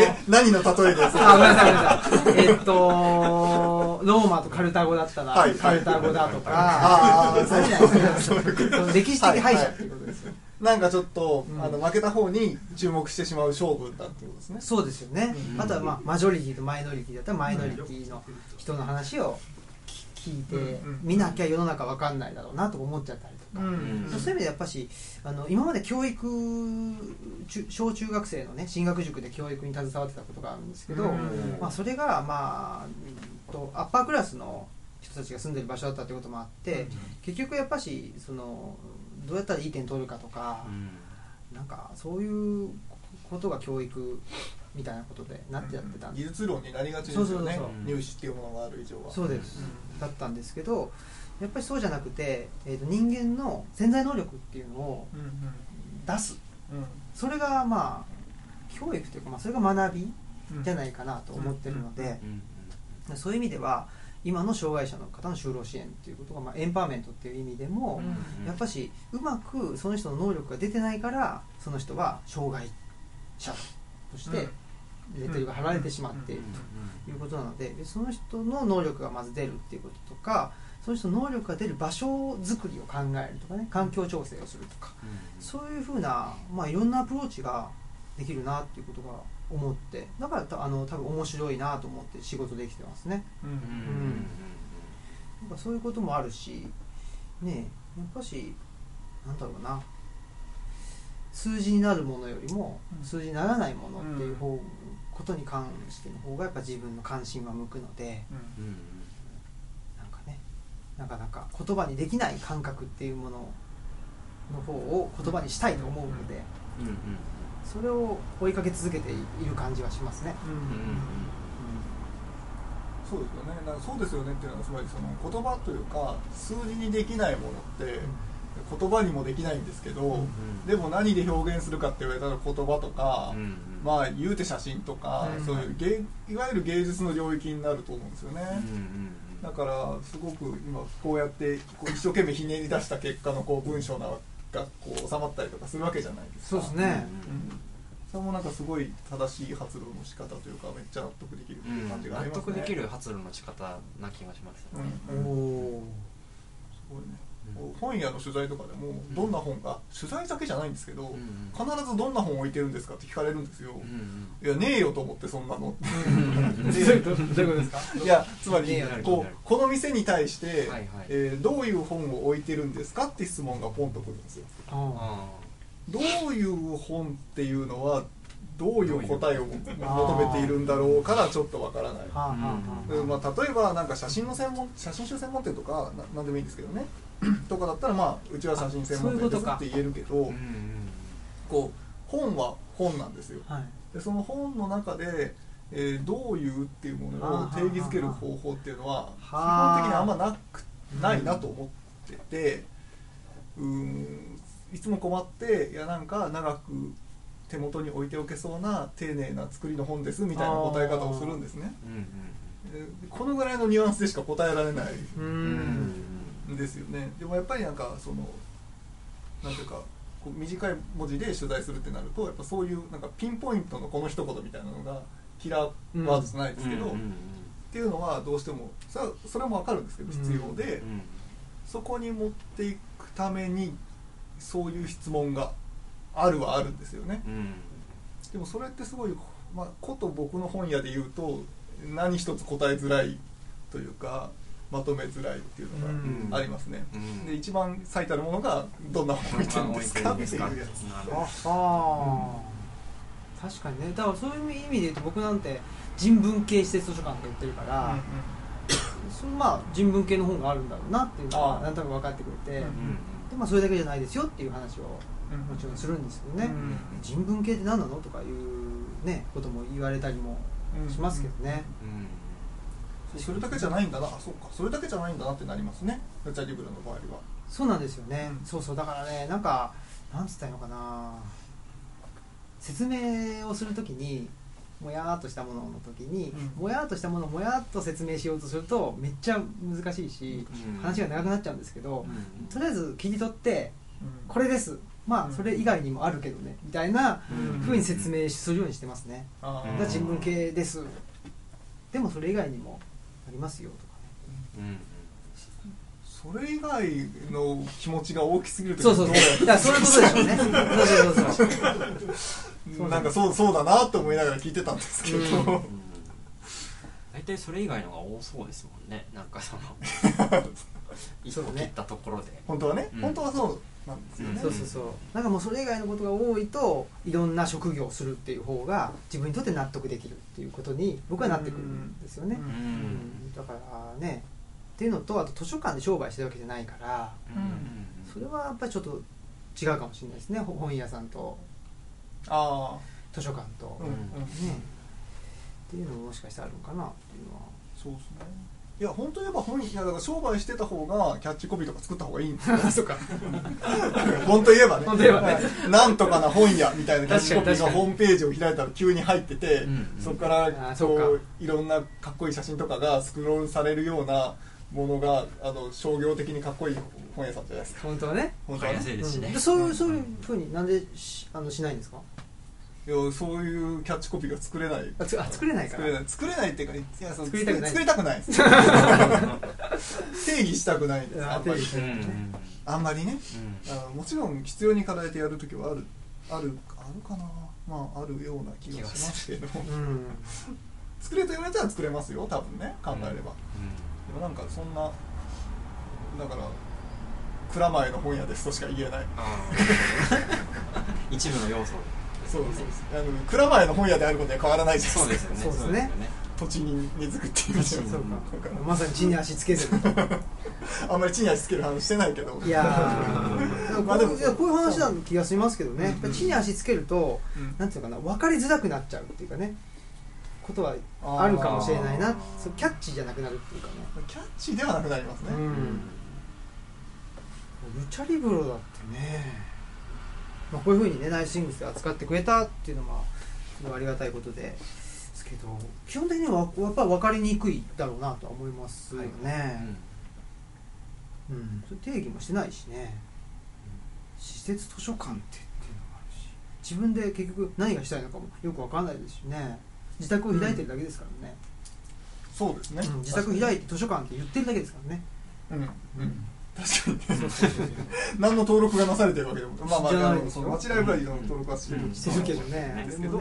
え何の例えで？す
あ、ごめんなさい、ごめんなさい。えっと、ローマとカルタゴだったら、
はいはい。
カルタゴだとか、
あー
そうい歴史的敗者っていうことですよ。
なんかちょっと、
うん。
あの負けた方に注目してしまう勝負だってことですね。
そうですよね。
うん。
あとは、まあ、マジョリティとマイノリティだったら、マイノリティの人の話を聞いて
うんうん、
見なきゃ世の中わかんないだろうなとか思っちゃったりとか。
ん。
そういう意味でやっぱしあの今まで教育中小中学生のね進学塾で教育に携わってたことがあるんですけど、
うん。
まあ、それが、まあ、うんとアッパークラスの人たちが住んでる場所だったということもあって、結局やっぱしそのどうやったらいい点取るかとか、なんかそういうことが教育みたいなことでなってやってたんで
技術論になりがちですよね。入試っていうものがある以上は。
そうです、だったんですけどやっぱりそうじゃなくて、えー、と人間の潜在能力っていうのを
うんうん。
出す。
うん。
それがまあ教育というか、まあ、それが学び
うん
じゃないかなと思ってるので、
うん。
そういう意味では今の障害者の方の就労支援っていうことが、まあ、エンパワーメントっていう意味でも、
うん
やっぱしうまくその人の能力が出てないからその人は障害者としてレッテルが貼られてしまっているということなのででその人の能力がまず出るっていうこととかその人の能力が出る場所づくりを考えるとかね環境調整をするとかそういうふうな、まあ、いろんなアプローチができるなっていうことが思ってだからたあの多分面白いなと思って仕事できてますね。
うん。
そういうこともあるしねえやっぱしなんだろうな。数字になるものよりも
うん。
数字にならないものっていう方、ことに関しての方がやっぱ自分の関心は向くので
うん
なかなか言葉にできない感覚っていうものの方を言葉にしたいと思うので
うんうん
それを追いかけ続けている感じはしますね。
うん
うん
そうですよね。だからそうですよね。っていうのはつまりその言葉というか数字にできないものって言葉にもできないんですけど、
うん
でも何で表現するかって言われたら言葉とか、
うんうん。
まあ言うて写真とか、
うん
そういう芸いわゆる芸術の領域になると思うんですよね、
うんうん
だからすごく今こうやってこう一生懸命ひねり出した結果のこう文章がこう収まったりとかするわけじゃないですか。
そうですね。
うん。それもなんかすごい正しい発露の仕方というかめっちゃ納得できるっていう感じがありますね、
納得できる発露の仕方な気がしますよね。
うん。うん。
おお
すごいね本屋の取材とかでもどんな本が取材だけじゃないんですけど、必ずどんな本置いてるんですかって聞かれるんですよ、
うん
いやねえよと思ってそんなの
どういうこと どういうことですか？
いやつまりこうこの店に対して、えーどういう本を置いてるんですかって質問がポンとくるんですよ。どういう本っていうのはどういう答えを求めているんだろうからちょっとわからない。まあ、例えばなんか写真の専門写真集専門店とかななんでもいいんですけどね とかだったらまあうちは写真専門店ですって言えるけど
うんうん
こう本は本なんですよ。
はい。
でその本の中で、えーどういうっていうものを定義づける方法っていうのは基本的にあんまなくないなと思っててうーんいつも困っていやなんか長く手元に置いておけそうな丁寧な作りの本ですみたいな答え方をするんですね。
うん
えーこのぐらいのニュアンスでしか答えられない。う
うんん
んですよね。でもやっぱりなんかそのなんていうかこう短い文字で取材するってなるとやっぱそういうなんかピンポイントのこの一言みたいなのがキラーワードじゃないですけど、っていうのはどうしてもそれはそれも分かるんですけど必要で、
うん。
そこに持っていくためにそういう質問があるはあるんですよね。
うん。
でもそれってすごい、まあ、こと僕の本屋で言うと何一つ答えづらいというかまとめづらいっていうのがありますね、
うん。
で一番最たるものがどんな本置いてるんですか？っていうやつ。
あ
ほ
あ確かにね。だからそういう意味で言うと僕なんて人文系施設図書館って言ってるから、そのまあ人文系の本があるんだろうなっていうのはなんとなく分かってくれて、
うん
うん
でまあ、それだけじゃないですよっていう話を
うん
もちろんするんですけどね、
うん
人文系って何なの？とかいうねことも言われたりもしますけどね、
うん
それだけじゃないんだな。あそうか。それだけじゃないんだなってなりますね。ガチャリブラの場合は。
そうなんですよね、
うん。
そうそう。だからねなんかなんつったのかな。説明をするときにもやーっとしたものの時に、
うん。
もやーっとしたものをもやーっと説明しようとするとめっちゃ難しいし、
うん。
話が長くなっちゃうんですけど、
うん。
とりあえず切り取って
うん。
これです。ま
うん。
あそれ以外にもあるけどねみたいな
うん。
ふうに説明するようにしてますね、
あー
だから人文系です。でもそれ以外にもありますよとかね。
うん
それ以外の気持ちが大きすぎると
そうそう。そういやそういうことでしょうね。そうそうそう。
なんかそうそうだなと思いながら聞いてたんですけど、
大体それ以外のが多そうですもんね。なんかその 一
そうね
個切ったところで。
本当はね、
うん。
本当はそうなんですよね、
そうそうそう。なんかもうそれ以外のことが多いといろんな職業をするっていう方が自分にとって納得できるっていうことに僕はなってくるんですよね、
う
うん。
うん。だからねっていうのとあと図書館で商売してるわけじゃないから
うん。
それはやっぱりちょっと違うかもしれないですね。ほ本屋さんと
あ
図書館と、ね。っていうのももしかしたらあるのかなっていうのは。
そうですねいや本当に言えば本いやだから商売してた方がキャッチコピーとか作った方がいいんですよ。
か。
本当言えばね。
本当言えばね。
はい。なんとかな本屋みたいなキャッチコピーがホームページを開いたら急に入ってて、
うん
そこからこういろんなかっこいい写真とかがスクロールされるようなものがあの商業的にかっこいい本屋さんじゃないですか。
本当はね。
本当はね。
ね、
うんでそういうそういうふうになんでしあのしないんですか？
いやそういうキャッチコピーが作れない。
あつあ作れないから。
作れない。作れないっていうかいやその
作りたくない。
作りたくないです。定義したくないです。
あ
あんまり。
うんうん
あんまりね。
うん。
あのもちろん必要に課題でやるときはあるあるあるかな。まああるような気がしますけど。
うん。
作れと言われたら作れますよ多分ね考えれば、でもなんかそんなだから蔵前の本屋ですとしか言えない。
あー。一部の要素
そうですあの蔵前の本屋であることには変わらないじゃ
そ
ないですか。
うですよね。
そうですね。
土地に根付くっていう意味では
そうか。まさに地に足つけず
あんまり地に足つける話してないけど。
いやー。
まあでも
こういう話な気がしますけどね、地に足つけると、
うん。
なんていうのかな分かりづらくなっちゃうっていうかね。ことはあるかもしれないな。キャッチじゃなくなるっていうかね。
キャッチではなくなりますね、
うん。ルチャリブロだってね、まあ、こういうふうにねナイスシングスで扱ってくれたっていうのはありがたいことでですけど基本的にはやっぱり分かりにくいだろうなとは思いますよね、うん。それ定義もしてないしね、施設図書館ってっていうのがあるし自分で結局何がしたいのかもよく分かんないですしね。自宅を開いてるだけですからね、
そうですね、
うん。自宅開いて図書館って言ってるだけですからね、
うん。うん確かに何の登録がなされてるわけでもまあまああのその町ライブラリーの登録はしてる
うん
してるけどね
ですけど、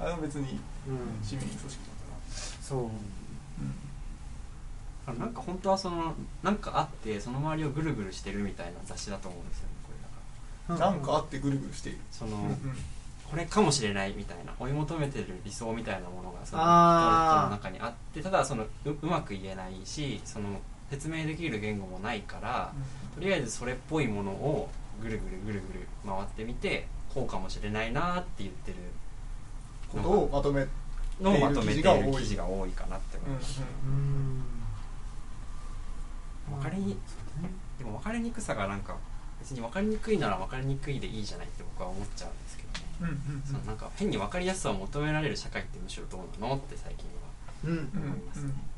あれは別に
うん
市民組織だか
そう。
ら、
なんか本当はそのなんかあってその周りをぐるぐるしてるみたいな雑誌だと思うんですよねこれだから。
なんかあってぐるぐるしている、
その、
うん。うん
これかもしれないみたいな追い求めてる理想みたいなものがその人の中にあってただそのううまく言えないしその説明できる言語もないからとりあえずそれっぽいものをぐるぐるぐるぐる回ってみてこうかもしれないなって言ってる。
ことをまとめ
のをまとめている
記事が多い
記事が多いかなって思います、
うん。
分かりにでも分かりにくさがなんか別に分かりにくいなら分かりにくいでいいじゃないって僕は思っちゃうんですけどね、
うんうん
そのなんか変に分かりやすさを求められる社会ってむしろどうなのって最近は
うん。
うん
思いますね。
うん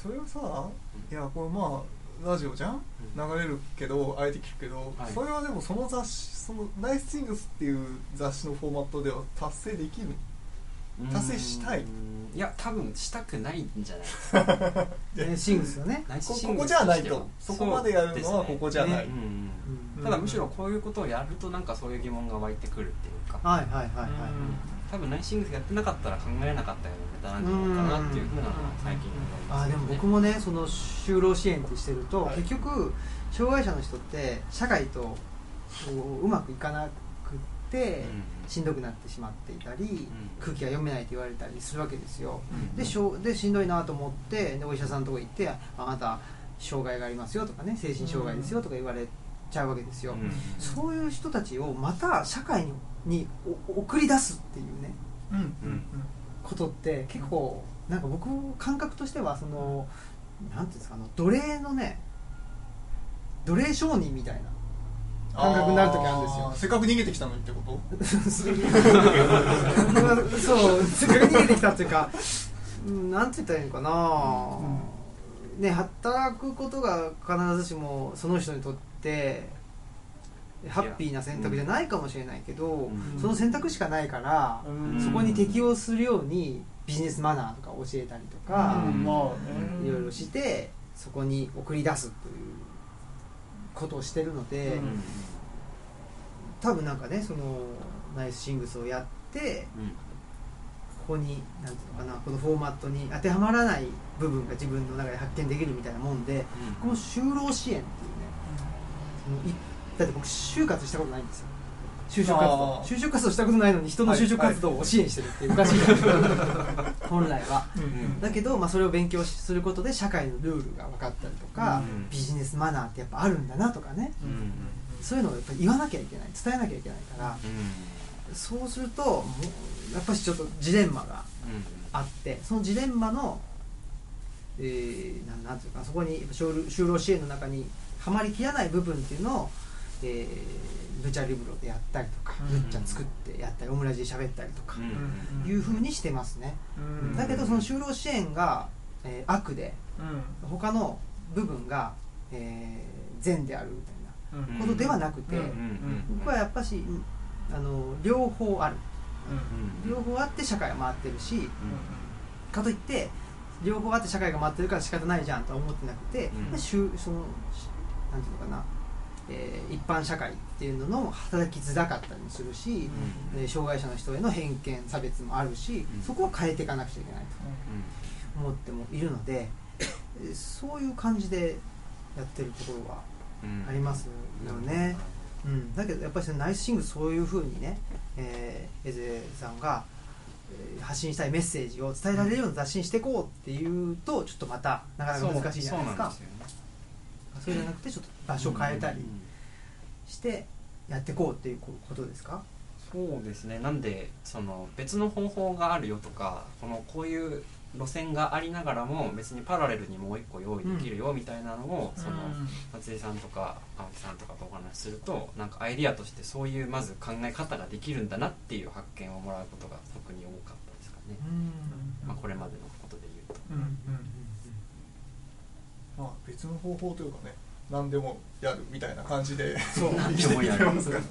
それはさいやこれまあラジオじゃん？
うん。
流れるけど相手聞くけど、
はい。
それはでもその雑誌その「ナイスシングス」っていう雑誌のフォーマットでは達成できる？達成したい？う
ーんいや多分したくないんじゃない？ですか
ねシングスよね。
ナイス
こ
シングス
ここじゃないと。そこまでやるのはここじゃない、
うん。うん
うん
ただむしろこういうことをやるとなんかそういう疑問が湧いてくるっていうか。
はいはいはいはい
多分ナイスシングスやってなかったら考えなかったようなネタなんじゃないかなっていうふうなのは最近思います。よね
あーでも僕もねその就労支援ってしてると、
はい。
結局障害者の人って社会とこううまくいかなくって、しんどくなってしまっていたり、空気が読めないと言われたりするわけですよ、
うん。
でしょうでしんどいなと思ってでお医者さんのとこ行って「あなた障害がありますよ」とかね「精神障害ですよ」とか言われちゃうわけですよ、
うん。
そういう人たちをまた社会ににお送り出すっていうね
うんうん
ことって結構なんか僕感覚としてはそのなんていうんですかあの奴隷のね奴隷商人みたいな感覚になる時あるんですよ。
せっかく逃げてきたのにってこと？
そうせっかく逃げてきたっていうかうんなんて言ったらいいのかな、ね働くことが必ずしもその人にとってハッピーな選択じゃないかもしれないけど、
うん。
その選択しかないから、
うん。
そこに適応するようにビジネスマナーとか教えたりとか、
うん。
いろいろしてそこに送り出すということをしてるので、
うん。
多分なんかねそのナイスシングスをやってここになんていうのかなこのフォーマットに当てはまらない部分が自分の中で発見できるみたいなもんでこの就労支援っていうねそのいだって僕就活したことないんですよ。就職活動。就職活動したことないのに人の就職活動を支援してるっていうおかしいじゃないですか。本来は。
うん。うん
だけど、まあ、それを勉強することで社会のルールが分かったりとか、
うん。
ビジネスマナーってやっぱあるんだなとかね。そういうのをやっぱり言わなきゃいけない伝えなきゃいけないから。そうするともうやっぱりちょっとジレンマがあってそのジレンマの、えー、なんなんていうかそこに就労就労支援の中にはまりきらない部分っていうのを、えー、ルチャリブロでやったりとか、
うん。
ルッチャ作ってやったりオムラジで喋ったりとか、
うん。
いうふうにしてますね、
うん。
だけどその就労支援が、えー悪で
うん。
他の部分が、えー善であるみたいな
うん。
ことではなくて、
うん。
僕はやっぱしうんあの両方ある。
うん。
両方あって社会が回ってるしかといって両方あって社会が回ってるから仕方ないじゃんとは思ってなくて、
うん。
そのしなんていうのかな、えー一般社会っていうのの働きづらかったりもするし、えー障害者の人への偏見差別もあるし、
うん。
そこを変えていかなくちゃいけないと思ってもいるので、えーそういう感じでやってるところはありますよね。うん、だけどやっぱりそのナイスシングそういうふうにね、えー、エゼさんが、えー発信したいメッセージを伝えられるような雑誌にしていこうっていうとちょっとまたなかなか難しいじゃないですか。そうじゃなくてちょっと場所変えたりしてやっていこうっていうことですか？
そうですね。なんでその別の方法があるよとかこのこういう路線がありながらも別にパラレルにもう一個用意できるよみたいなのを、その松井さんとか青木さんとかとお話しするとなんかアイディアとしてそういうまず考え方ができるんだなっていう発見をもらうことが特に多かったですかね、まあ、これまでのことで言うと。
うん。うん。まあ別の方法というかね何でもやるみたいな感じで
そう。
生きていけますからね。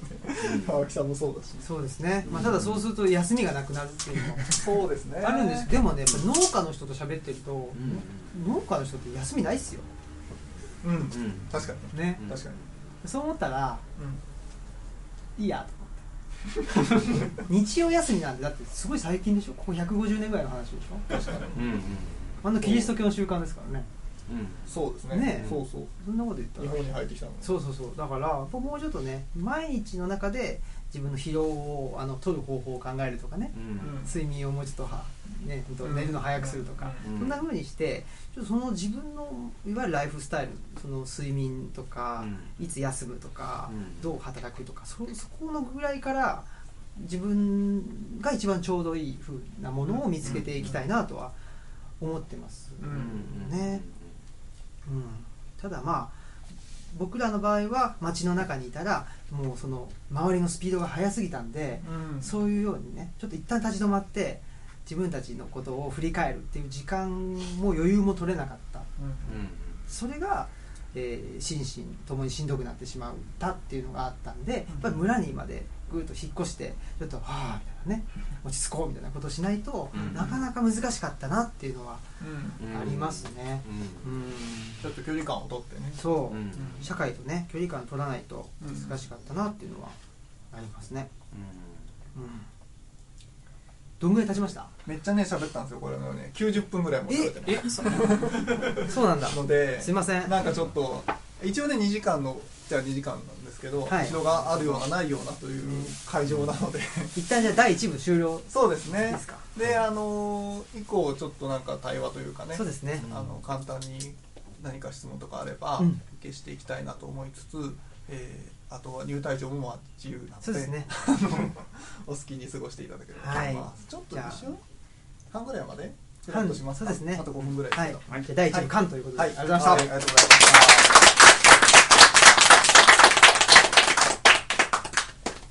うん。
青木さんもそうだし。
そうですね、まあ、ただそうすると休みがなくなるっていうのも。
そうですね。
あるんです。でもねやっぱ農家の人と喋ってると、
うん。
農家の人って休みないっすよ。
うん。
うん。
確かに。
ね。
うん。
確かに。
そう思ったら
うん。
いいやと思って。日曜休みなんてだってすごい最近でしょ？ここ150年ぐらいの話でしょ？
確かに。
うんうん。
あのキリスト教の習慣ですからね。
うん
そうですね。
ね。
そうそう。
そんなこと言ったら。
日本に入ってきたの
そうそうそう。だからもうちょっとね毎日の中で自分の疲労をあの取る方法を考えるとかね。
うん。
睡眠をもうちょっとは、ね、寝るの早くするとか、
うん。
そんな風にしてちょっとその自分のいわゆるライフスタイルその睡眠とか、いつ休むとか、
うん。
どう働くとかそそこのぐらいから自分が一番ちょうどいい風なものを見つけていきたいなとは思ってます、ねうん、ただまあ僕らの場合は街の中にいたらもうその周りのスピードが速すぎたんで、
うん。
そういうようにねちょっと一旦立ち止まって自分たちのことを振り返るっていう時間も余裕も取れなかった。
うん
うん
それが、えー心身ともにしんどくなってしまったっていうのがあったんでやっぱり村にまでぐっと引っ越してちょっとはあみたいなね落ち着こうみたいなことをしないと、
うん。
なかなか難しかったなっていうのは
うん。
うん
ありますね。
うん。
うん。
ちょっと距離感を取ってね。
そう、
うん。
社会とね距離感取らないと難しかったなっていうのはありますね、うん、どんぐらい経ちました？
めっちゃね喋ったんですよこれのね。90分ぐらいも喋ってね
えそう
そうなんだ。
のです
いません。
なんかちょっと一応ね2時間のじゃあ2時間なんですけど、
はい。
人があるようなないようなという会場なので。
一旦じゃあ第1部終了
そうですね。
いいですか？
であの以降ちょっとなんか対話というかね
そうですね。
あの簡単に何か質問とかあれば
うん。
受けしていきたいなと思いつつ、えーあとは入退場もまあ自由なので
そうですね。
お好きに過ごしていただければと思います、ちょっと一瞬半ぐらいまでちょ
半
っとしますか？
そうですね。
あと5分ぐらいです
はい。
けど、
じゃあ第1部完ということで、
はい、
ありがとうございました。
はありがとうございました